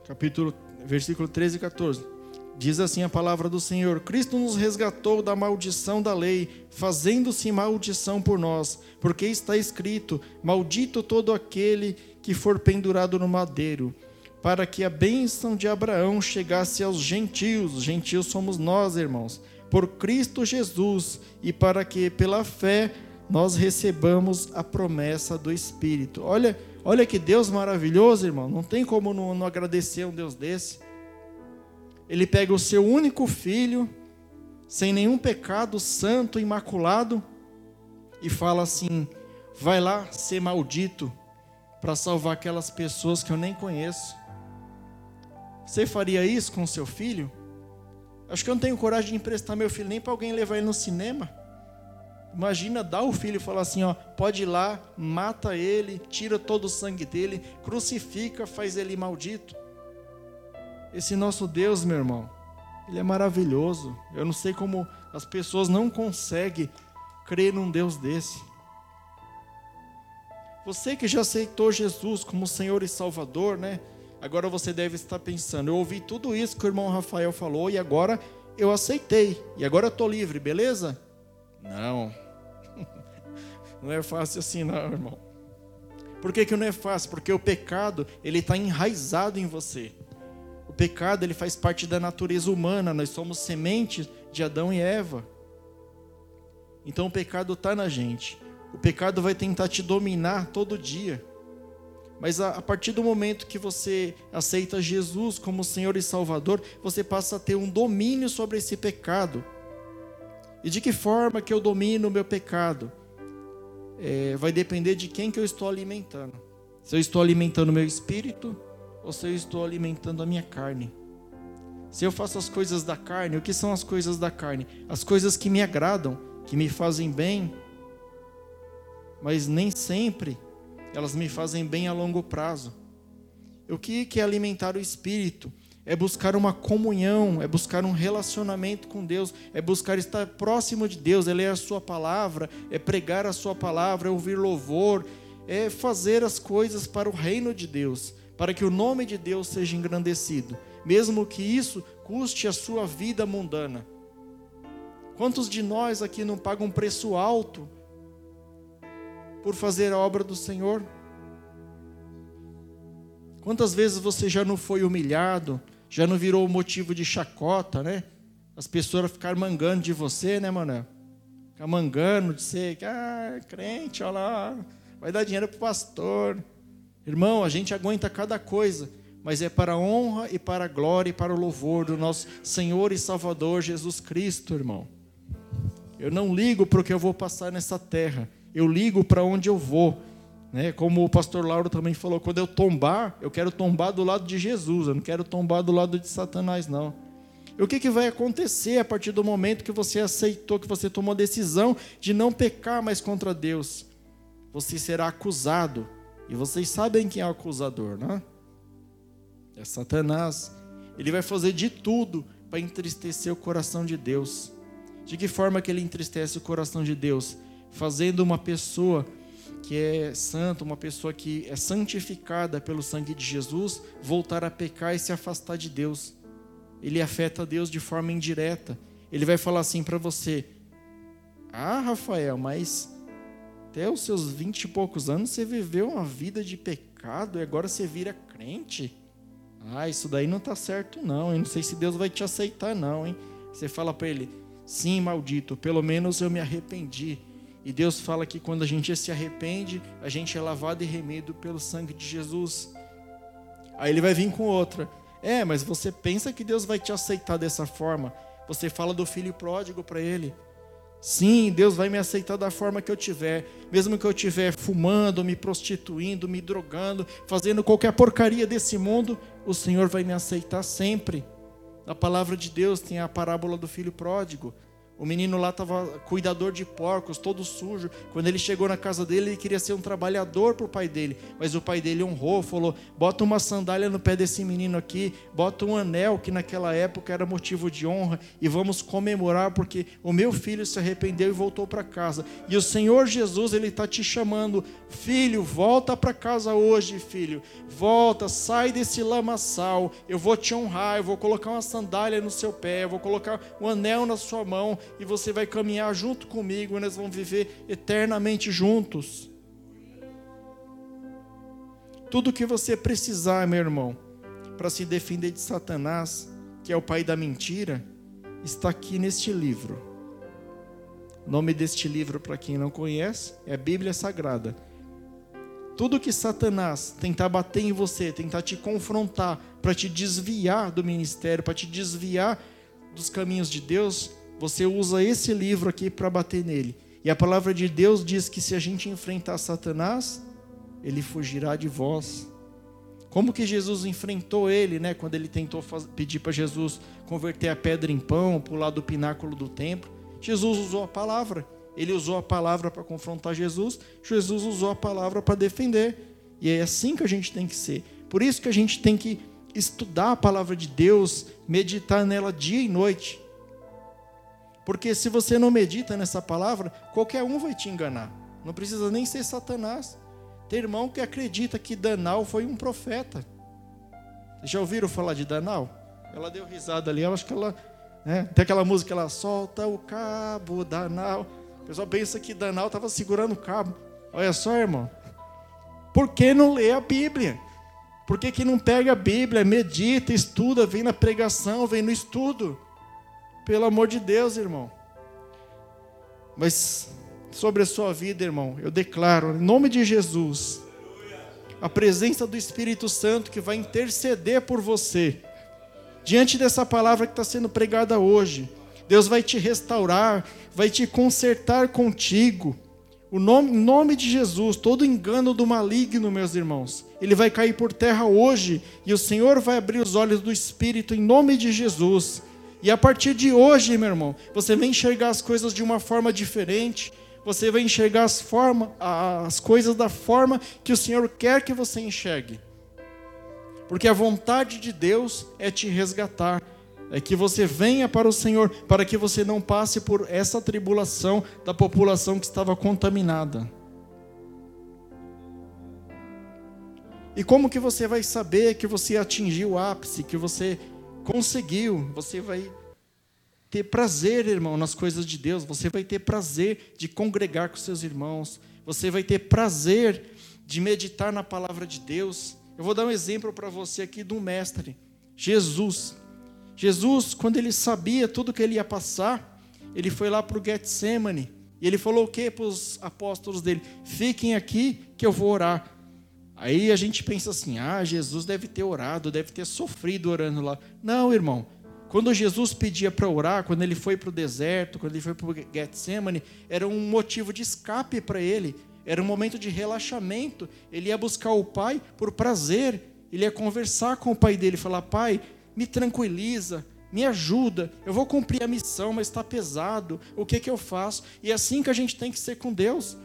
Capítulo, versículo 13 e 14. Diz assim a palavra do Senhor: Cristo nos resgatou da maldição da lei, fazendo-se maldição por nós, porque está escrito: Maldito todo aquele que for pendurado no madeiro, para que a bênção de Abraão chegasse aos gentios. Os gentios somos nós, irmãos, por Cristo Jesus, e para que pela fé nós recebamos a promessa do Espírito. Olha, olha que Deus maravilhoso, irmão. Não tem como não, não agradecer um Deus desse ele pega o seu único filho, sem nenhum pecado, santo, imaculado, e fala assim: vai lá ser maldito para salvar aquelas pessoas que eu nem conheço. Você faria isso com seu filho? Acho que eu não tenho coragem de emprestar meu filho nem para alguém levar ele no cinema. Imagina dar o filho e falar assim: ó, pode ir lá, mata ele, tira todo o sangue dele, crucifica, faz ele maldito. Esse nosso Deus, meu irmão, ele é maravilhoso. Eu não sei como as pessoas não conseguem crer num Deus desse. Você que já aceitou Jesus como Senhor e Salvador, né? Agora você deve estar pensando: eu ouvi tudo isso que o irmão Rafael falou e agora eu aceitei. E agora eu estou livre, beleza? Não. Não é fácil assim, não, irmão. Por que, que não é fácil? Porque o pecado, ele está enraizado em você. Pecado ele faz parte da natureza humana, nós somos sementes de Adão e Eva. Então o pecado está na gente. O pecado vai tentar te dominar todo dia. Mas a, a, partir do momento que você aceita Jesus como Senhor e Salvador, você passa a ter um domínio sobre esse pecado. E de que forma que eu domino o meu pecado? É, vai depender de quem que eu estou alimentando. Se eu estou alimentando o meu espírito, ou se eu estou alimentando a minha carne. Se eu faço as coisas da carne, o que são as coisas da carne? As coisas que me agradam, que me fazem bem, mas nem sempre elas me fazem bem a longo prazo. O que é alimentar o espírito? É buscar uma comunhão, é buscar um relacionamento com Deus, é buscar estar próximo de Deus, é ler a Sua palavra, é pregar a Sua palavra, é ouvir louvor, é fazer as coisas para o reino de Deus para que o nome de Deus seja engrandecido, mesmo que isso custe a sua vida mundana. Quantos de nós aqui não pagam um preço alto por fazer a obra do Senhor? Quantas vezes você já não foi humilhado, já não virou motivo de chacota, né? As pessoas ficaram mangando de você, né, mano? Ficar mangando de ser, ah, crente, olha lá, vai dar dinheiro para o pastor. Irmão, a gente aguenta cada coisa, mas é para a honra e para a glória e para o louvor do nosso Senhor e Salvador Jesus Cristo, irmão. Eu não ligo para o que eu vou passar nessa terra, eu ligo para onde eu vou. Né? Como o pastor Lauro também falou, quando eu tombar, eu quero tombar do lado de Jesus, eu não quero tombar do lado de Satanás, não. E o que, que vai acontecer a partir do momento que você aceitou, que você tomou a decisão de não pecar mais contra Deus? Você será acusado. E vocês sabem quem é o acusador, não é? É Satanás. Ele vai fazer de tudo para entristecer o coração de Deus. De que forma que ele entristece o coração de Deus? Fazendo uma pessoa que é santa, uma pessoa que é santificada pelo sangue de Jesus, voltar a pecar e se afastar de Deus ele afeta Deus de forma indireta. Ele vai falar assim para você: Ah, Rafael, mas até os seus vinte e poucos anos você viveu uma vida de pecado e agora você vira crente. Ah, isso daí não está certo, não. Eu não sei se Deus vai te aceitar, não, hein? Você fala para ele: Sim, maldito, pelo menos eu me arrependi. E Deus fala que quando a gente se arrepende, a gente é lavado e remido pelo sangue de Jesus. Aí ele vai vir com outra. É, mas você pensa que Deus vai te aceitar dessa forma? Você fala do filho pródigo para ele. Sim, Deus vai me aceitar da forma que eu tiver, mesmo que eu estiver fumando, me prostituindo, me drogando, fazendo qualquer porcaria desse mundo, o Senhor vai me aceitar sempre. Na palavra de Deus tem a parábola do filho pródigo. O menino lá estava cuidador de porcos, todo sujo. Quando ele chegou na casa dele, ele queria ser um trabalhador para o pai dele. Mas o pai dele honrou, falou: bota uma sandália no pé desse menino aqui, bota um anel, que naquela época era motivo de honra, e vamos comemorar, porque o meu filho se arrependeu e voltou para casa. E o Senhor Jesus, ele está te chamando, filho, volta para casa hoje, filho. Volta, sai desse lamaçal. Eu vou te honrar, eu vou colocar uma sandália no seu pé, eu vou colocar um anel na sua mão e você vai caminhar junto comigo, e nós vamos viver eternamente juntos. Tudo que você precisar, meu irmão, para se defender de Satanás, que é o pai da mentira, está aqui neste livro. O nome deste livro, para quem não conhece, é a Bíblia Sagrada. Tudo que Satanás tentar bater em você, tentar te confrontar, para te desviar do ministério, para te desviar dos caminhos de Deus, você usa esse livro aqui para bater nele. E a palavra de Deus diz que se a gente enfrentar Satanás, ele fugirá de vós. Como que Jesus enfrentou ele, né, quando ele tentou pedir para Jesus converter a pedra em pão, pular do pináculo do templo? Jesus usou a palavra. Ele usou a palavra para confrontar Jesus, Jesus usou a palavra para defender. E é assim que a gente tem que ser. Por isso que a gente tem que estudar a palavra de Deus, meditar nela dia e noite. Porque se você não medita nessa palavra, qualquer um vai te enganar. Não precisa nem ser Satanás. Tem irmão que acredita que Danal foi um profeta. Já ouviram falar de Danal? Ela deu risada ali, eu acho que ela. Né? Tem aquela música, ela solta o cabo, Danal. O pessoal pensa que Danal estava segurando o cabo. Olha só, irmão. Por que não lê a Bíblia? Por que, que não pega a Bíblia, medita, estuda, vem na pregação, vem no estudo? Pelo amor de Deus, irmão. Mas sobre a sua vida, irmão, eu declaro, em nome de Jesus, a presença do Espírito Santo que vai interceder por você. Diante dessa palavra que está sendo pregada hoje, Deus vai te restaurar, vai te consertar contigo. O nome, em nome de Jesus, todo engano do maligno, meus irmãos, ele vai cair por terra hoje e o Senhor vai abrir os olhos do Espírito em nome de Jesus e a partir de hoje, meu irmão, você vai enxergar as coisas de uma forma diferente. Você vai enxergar as, forma, as coisas da forma que o Senhor quer que você enxergue. Porque a vontade de Deus é te resgatar, é que você venha para o Senhor, para que você não passe por essa tribulação da população que estava contaminada. E como que você vai saber que você atingiu o ápice, que você conseguiu, você vai ter prazer, irmão, nas coisas de Deus, você vai ter prazer de congregar com seus irmãos, você vai ter prazer de meditar na palavra de Deus. Eu vou dar um exemplo para você aqui um mestre, Jesus. Jesus, quando ele sabia tudo que ele ia passar, ele foi lá para o Getsemane E ele falou o que para os apóstolos dele? Fiquem aqui que eu vou orar. Aí a gente pensa assim: ah, Jesus deve ter orado, deve ter sofrido orando lá. Não, irmão. Quando Jesus pedia para orar, quando ele foi para o deserto, quando ele foi para o Getsemane, era um motivo de escape para ele, era um momento de relaxamento. Ele ia buscar o Pai por prazer, ele ia conversar com o Pai dele, falar: Pai, me tranquiliza, me ajuda, eu vou cumprir a missão, mas está pesado, o que, que eu faço? E é assim que a gente tem que ser com Deus.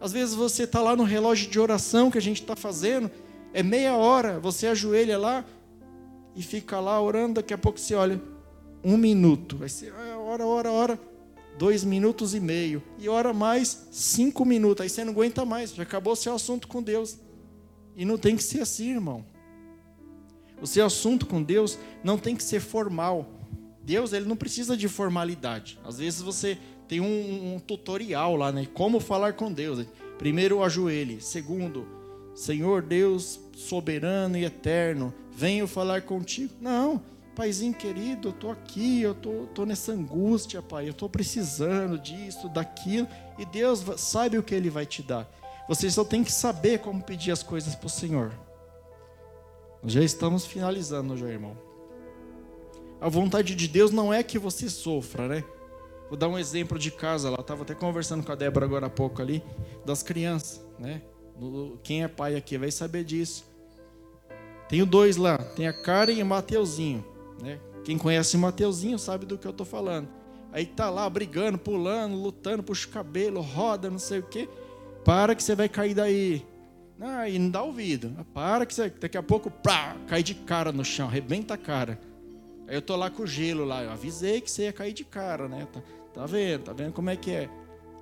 Às vezes você está lá no relógio de oração que a gente está fazendo, é meia hora, você ajoelha lá e fica lá orando, daqui a pouco você olha, um minuto, vai ser ah, hora, hora, hora, dois minutos e meio, e hora mais cinco minutos, aí você não aguenta mais, já acabou o seu assunto com Deus. E não tem que ser assim, irmão. O seu assunto com Deus não tem que ser formal. Deus ele não precisa de formalidade. Às vezes você tem um, um tutorial lá, né? Como falar com Deus. Primeiro, ajoelhe. Segundo, Senhor Deus soberano e eterno, venho falar contigo. Não, paizinho querido, eu estou aqui, eu tô, tô nessa angústia, pai, eu estou precisando disso, daquilo, e Deus sabe o que Ele vai te dar. Você só tem que saber como pedir as coisas para o Senhor. Nós já estamos finalizando, já, irmão. A vontade de Deus não é que você sofra, né? Vou dar um exemplo de casa lá. Estava até conversando com a Débora agora há pouco ali, das crianças, né? Quem é pai aqui vai saber disso. Tenho dois lá, tem a Karen e o Mateuzinho, né? Quem conhece o Mateuzinho sabe do que eu estou falando. Aí tá lá brigando, pulando, lutando, puxa o cabelo, roda, não sei o quê. Para que você vai cair daí. Ah, e não dá ouvido. Para que você, daqui a pouco, pá, cai de cara no chão, arrebenta a cara. Aí eu tô lá com o gelo lá, eu avisei que você ia cair de cara, né? Tá, tá vendo? Tá vendo como é que é?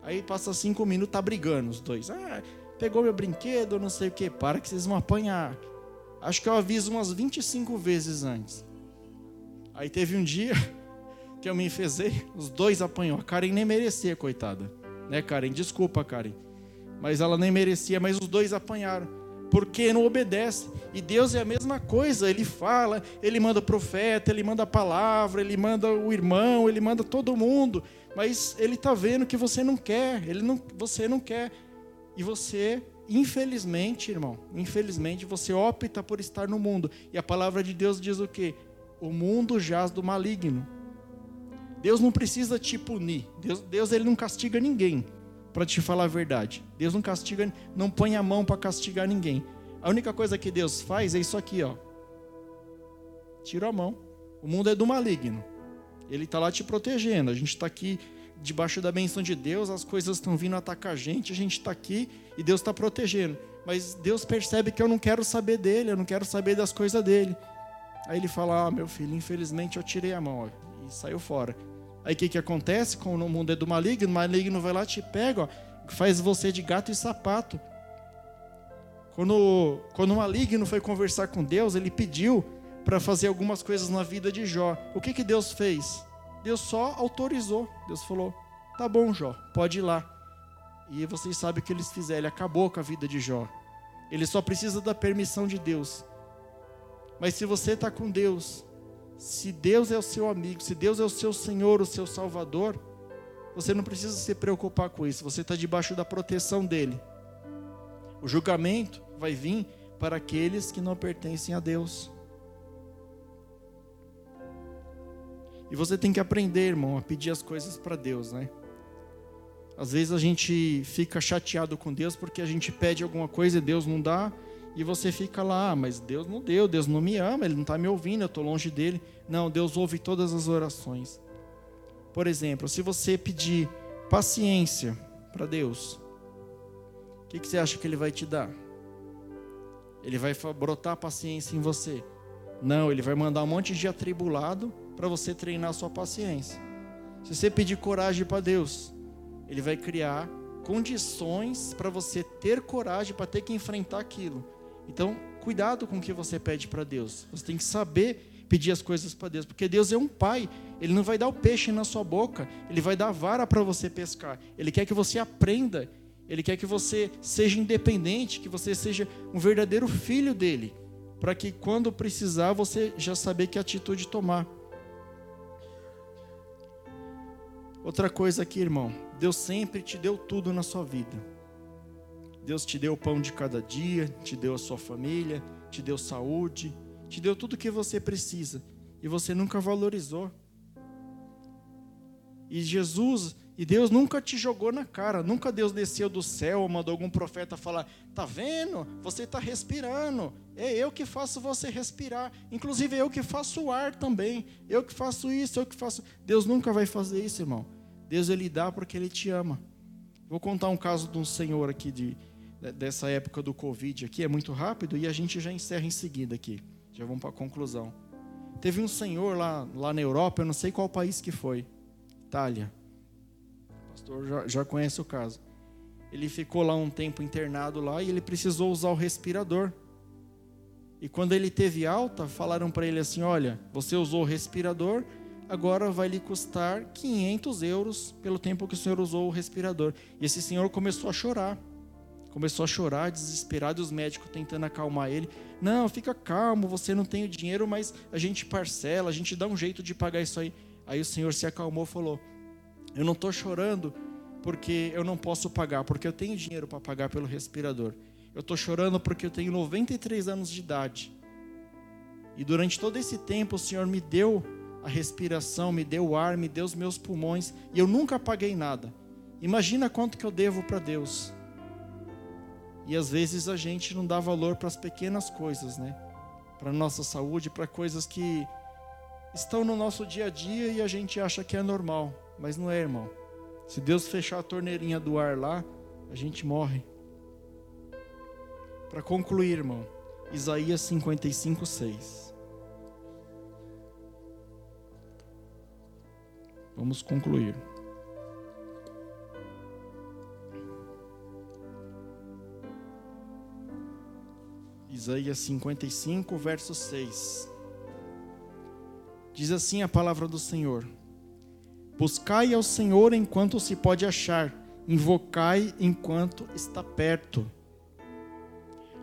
Aí passa cinco minutos, tá brigando os dois. Ah, pegou meu brinquedo, não sei o que. Para que vocês vão apanhar. Acho que eu aviso umas 25 vezes antes. Aí teve um dia que eu me enfezei, os dois apanhou. A Karen nem merecia, coitada. Né, Karen? Desculpa, Karen. Mas ela nem merecia, mas os dois apanharam porque não obedece. E Deus é a mesma coisa, ele fala, ele manda o profeta, ele manda a palavra, ele manda o irmão, ele manda todo mundo, mas ele está vendo que você não quer, ele não, você não quer. E você, infelizmente, irmão, infelizmente você opta por estar no mundo. E a palavra de Deus diz o quê? O mundo jaz do maligno. Deus não precisa te punir. Deus, Deus ele não castiga ninguém para te falar a verdade. Deus não castiga, não põe a mão para castigar ninguém. A única coisa que Deus faz é isso aqui, ó. Tira a mão. O mundo é do maligno. Ele está lá te protegendo. A gente está aqui debaixo da benção de Deus, as coisas estão vindo atacar a gente, a gente está aqui e Deus está protegendo. Mas Deus percebe que eu não quero saber dele, eu não quero saber das coisas dele. Aí ele fala: Ah, meu filho, infelizmente eu tirei a mão ó, e saiu fora. Aí o que, que acontece? Como o mundo é do maligno, o maligno vai lá, te pega, ó, faz você de gato e sapato. Quando, quando o maligno foi conversar com Deus, ele pediu para fazer algumas coisas na vida de Jó. O que, que Deus fez? Deus só autorizou. Deus falou: tá bom, Jó, pode ir lá. E vocês sabem o que eles fizeram. Ele acabou com a vida de Jó. Ele só precisa da permissão de Deus. Mas se você está com Deus, se Deus é o seu amigo, se Deus é o seu Senhor, o seu Salvador, você não precisa se preocupar com isso, você está debaixo da proteção dEle. O julgamento vai vir para aqueles que não pertencem a Deus. E você tem que aprender, irmão, a pedir as coisas para Deus, né? Às vezes a gente fica chateado com Deus porque a gente pede alguma coisa e Deus não dá, e você fica lá, ah, mas Deus não deu, Deus não me ama, Ele não está me ouvindo, eu estou longe dele. Não, Deus ouve todas as orações. Por exemplo, se você pedir paciência para Deus, o que, que você acha que Ele vai te dar? Ele vai brotar paciência em você? Não, Ele vai mandar um monte de atribulado para você treinar sua paciência. Se você pedir coragem para Deus, Ele vai criar condições para você ter coragem para ter que enfrentar aquilo. Então, cuidado com o que você pede para Deus. Você tem que saber pedir as coisas para Deus, porque Deus é um pai. Ele não vai dar o peixe na sua boca, ele vai dar a vara para você pescar. Ele quer que você aprenda, ele quer que você seja independente, que você seja um verdadeiro filho dele, para que quando precisar você já saber que atitude tomar. Outra coisa aqui, irmão, Deus sempre te deu tudo na sua vida. Deus te deu o pão de cada dia, te deu a sua família, te deu saúde, te deu tudo o que você precisa e você nunca valorizou. E Jesus, e Deus nunca te jogou na cara, nunca Deus desceu do céu ou mandou algum profeta falar: "Tá vendo? Você está respirando. É eu que faço você respirar. Inclusive eu que faço o ar também. Eu que faço isso, eu que faço". Deus nunca vai fazer isso, irmão. Deus ele dá porque ele te ama. Vou contar um caso de um senhor aqui de dessa época do Covid aqui, é muito rápido e a gente já encerra em seguida aqui. Já vamos para a conclusão. Teve um senhor lá, lá na Europa, eu não sei qual país que foi, Itália. O pastor já, já conhece o caso. Ele ficou lá um tempo internado lá e ele precisou usar o respirador. E quando ele teve alta, falaram para ele assim: Olha, você usou o respirador, agora vai lhe custar 500 euros pelo tempo que o senhor usou o respirador. E esse senhor começou a chorar começou a chorar, desesperado, e os médicos tentando acalmar ele. Não, fica calmo, você não tem o dinheiro, mas a gente parcela, a gente dá um jeito de pagar isso aí. Aí o Senhor se acalmou e falou: Eu não estou chorando porque eu não posso pagar, porque eu tenho dinheiro para pagar pelo respirador. Eu estou chorando porque eu tenho 93 anos de idade. E durante todo esse tempo o Senhor me deu a respiração, me deu o ar, me deu os meus pulmões e eu nunca paguei nada. Imagina quanto que eu devo para Deus. E às vezes a gente não dá valor para as pequenas coisas, né? Para nossa saúde, para coisas que estão no nosso dia a dia e a gente acha que é normal, mas não é, irmão. Se Deus fechar a torneirinha do ar lá, a gente morre. Para concluir, irmão, Isaías 55, 6. Vamos concluir. Isaías 55, verso 6. Diz assim a palavra do Senhor: Buscai ao Senhor enquanto se pode achar, invocai enquanto está perto.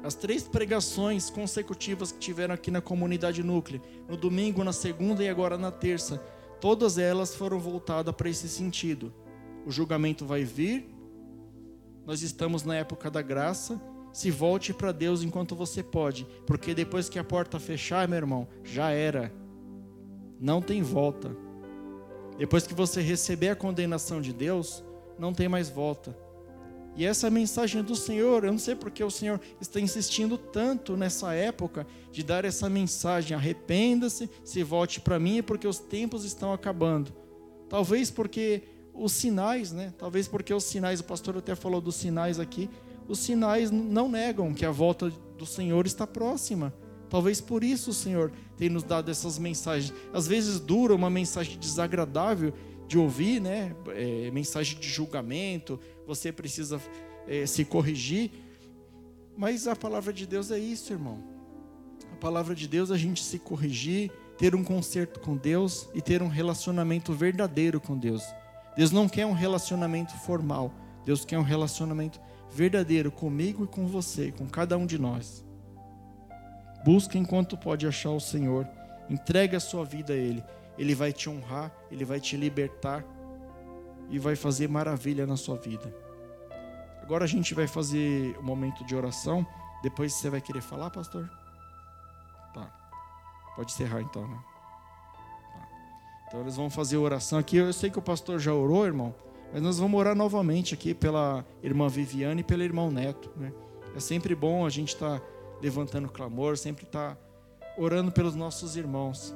As três pregações consecutivas que tiveram aqui na comunidade núclea, no domingo, na segunda e agora na terça, todas elas foram voltadas para esse sentido. O julgamento vai vir, nós estamos na época da graça, se volte para Deus enquanto você pode, porque depois que a porta fechar, meu irmão, já era. Não tem volta. Depois que você receber a condenação de Deus, não tem mais volta. E essa mensagem do Senhor, eu não sei porque o Senhor está insistindo tanto nessa época de dar essa mensagem: arrependa-se, se volte para mim, porque os tempos estão acabando. Talvez porque os sinais, né? Talvez porque os sinais, o pastor até falou dos sinais aqui, os sinais não negam que a volta do Senhor está próxima. Talvez por isso o Senhor tenha nos dado essas mensagens. Às vezes dura uma mensagem desagradável de ouvir, né? É, mensagem de julgamento, você precisa é, se corrigir. Mas a palavra de Deus é isso, irmão. A palavra de Deus é a gente se corrigir, ter um conserto com Deus e ter um relacionamento verdadeiro com Deus. Deus não quer um relacionamento formal, Deus quer um relacionamento verdadeiro comigo e com você, com cada um de nós. Busca enquanto pode achar o Senhor. Entregue a sua vida a Ele. Ele vai te honrar, Ele vai te libertar e vai fazer maravilha na sua vida. Agora a gente vai fazer um momento de oração. Depois você vai querer falar, pastor? Tá. Pode encerrar então, né? Tá. Então eles vão fazer oração aqui. Eu sei que o pastor já orou, irmão. Mas nós vamos orar novamente aqui pela irmã Viviane e pelo irmão Neto. Né? É sempre bom a gente estar tá levantando clamor, sempre estar tá orando pelos nossos irmãos.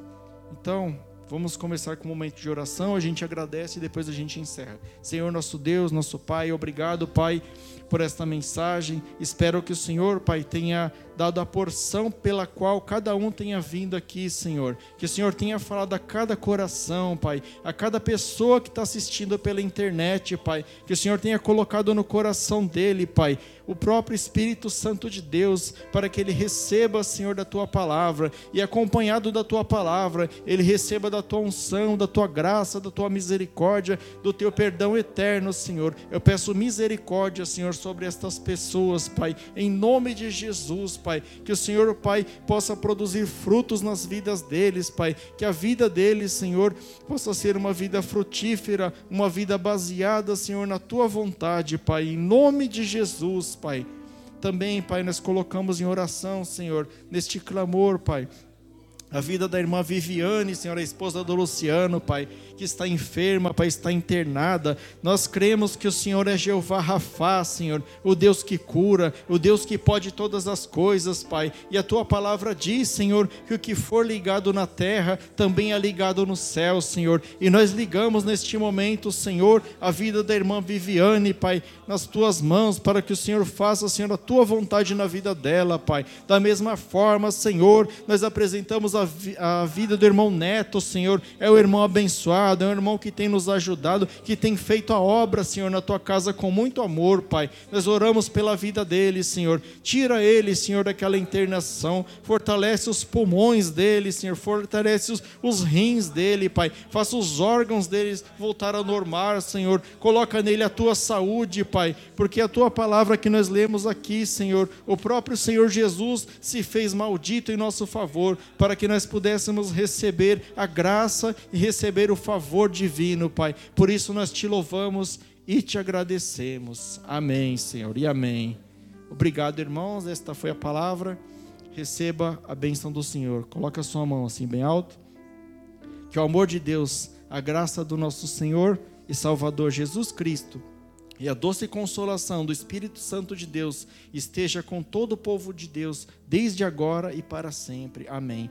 Então, vamos começar com um momento de oração, a gente agradece e depois a gente encerra. Senhor nosso Deus, nosso Pai, obrigado, Pai, por esta mensagem. Espero que o Senhor, Pai, tenha dado a porção pela qual cada um tenha vindo aqui, Senhor. Que o Senhor tenha falado a cada coração, Pai, a cada pessoa que está assistindo pela internet, Pai. Que o Senhor tenha colocado no coração dele, Pai, o próprio Espírito Santo de Deus, para que ele receba, Senhor, da tua palavra e acompanhado da tua palavra, ele receba da tua unção, da tua graça, da tua misericórdia, do teu perdão eterno, Senhor. Eu peço misericórdia, Senhor, sobre estas pessoas, Pai, em nome de Jesus, Pai Pai. Que o Senhor, Pai, possa produzir frutos nas vidas deles, Pai. Que a vida deles, Senhor, possa ser uma vida frutífera, uma vida baseada, Senhor, na tua vontade, Pai. Em nome de Jesus, Pai. Também, Pai, nós colocamos em oração, Senhor, neste clamor, Pai. A vida da irmã Viviane, Senhor, a esposa do Luciano, Pai que está enferma, Pai, está internada. Nós cremos que o Senhor é Jeová Rafá, Senhor, o Deus que cura, o Deus que pode todas as coisas, Pai. E a tua palavra diz, Senhor, que o que for ligado na terra também é ligado no céu, Senhor. E nós ligamos neste momento, Senhor, a vida da irmã Viviane, Pai, nas tuas mãos, para que o Senhor faça, Senhor, a tua vontade na vida dela, Pai. Da mesma forma, Senhor, nós apresentamos a, a vida do irmão Neto, Senhor, é o irmão abençoado é um irmão que tem nos ajudado, que tem feito a obra, Senhor, na tua casa com muito amor, Pai. Nós oramos pela vida dele, Senhor. Tira ele, Senhor, daquela internação, fortalece os pulmões dele, Senhor, fortalece os, os rins dele, Pai. Faça os órgãos deles voltar a normar, Senhor. Coloca nele a tua saúde, Pai, porque a tua palavra que nós lemos aqui, Senhor, o próprio Senhor Jesus se fez maldito em nosso favor, para que nós pudéssemos receber a graça e receber o favor favor divino, Pai. Por isso nós te louvamos e te agradecemos. Amém, Senhor, e amém. Obrigado, irmãos. Esta foi a palavra. Receba a bênção do Senhor. Coloque a sua mão assim bem alto. Que o amor de Deus, a graça do nosso Senhor e Salvador Jesus Cristo e a doce consolação do Espírito Santo de Deus esteja com todo o povo de Deus, desde agora e para sempre. Amém.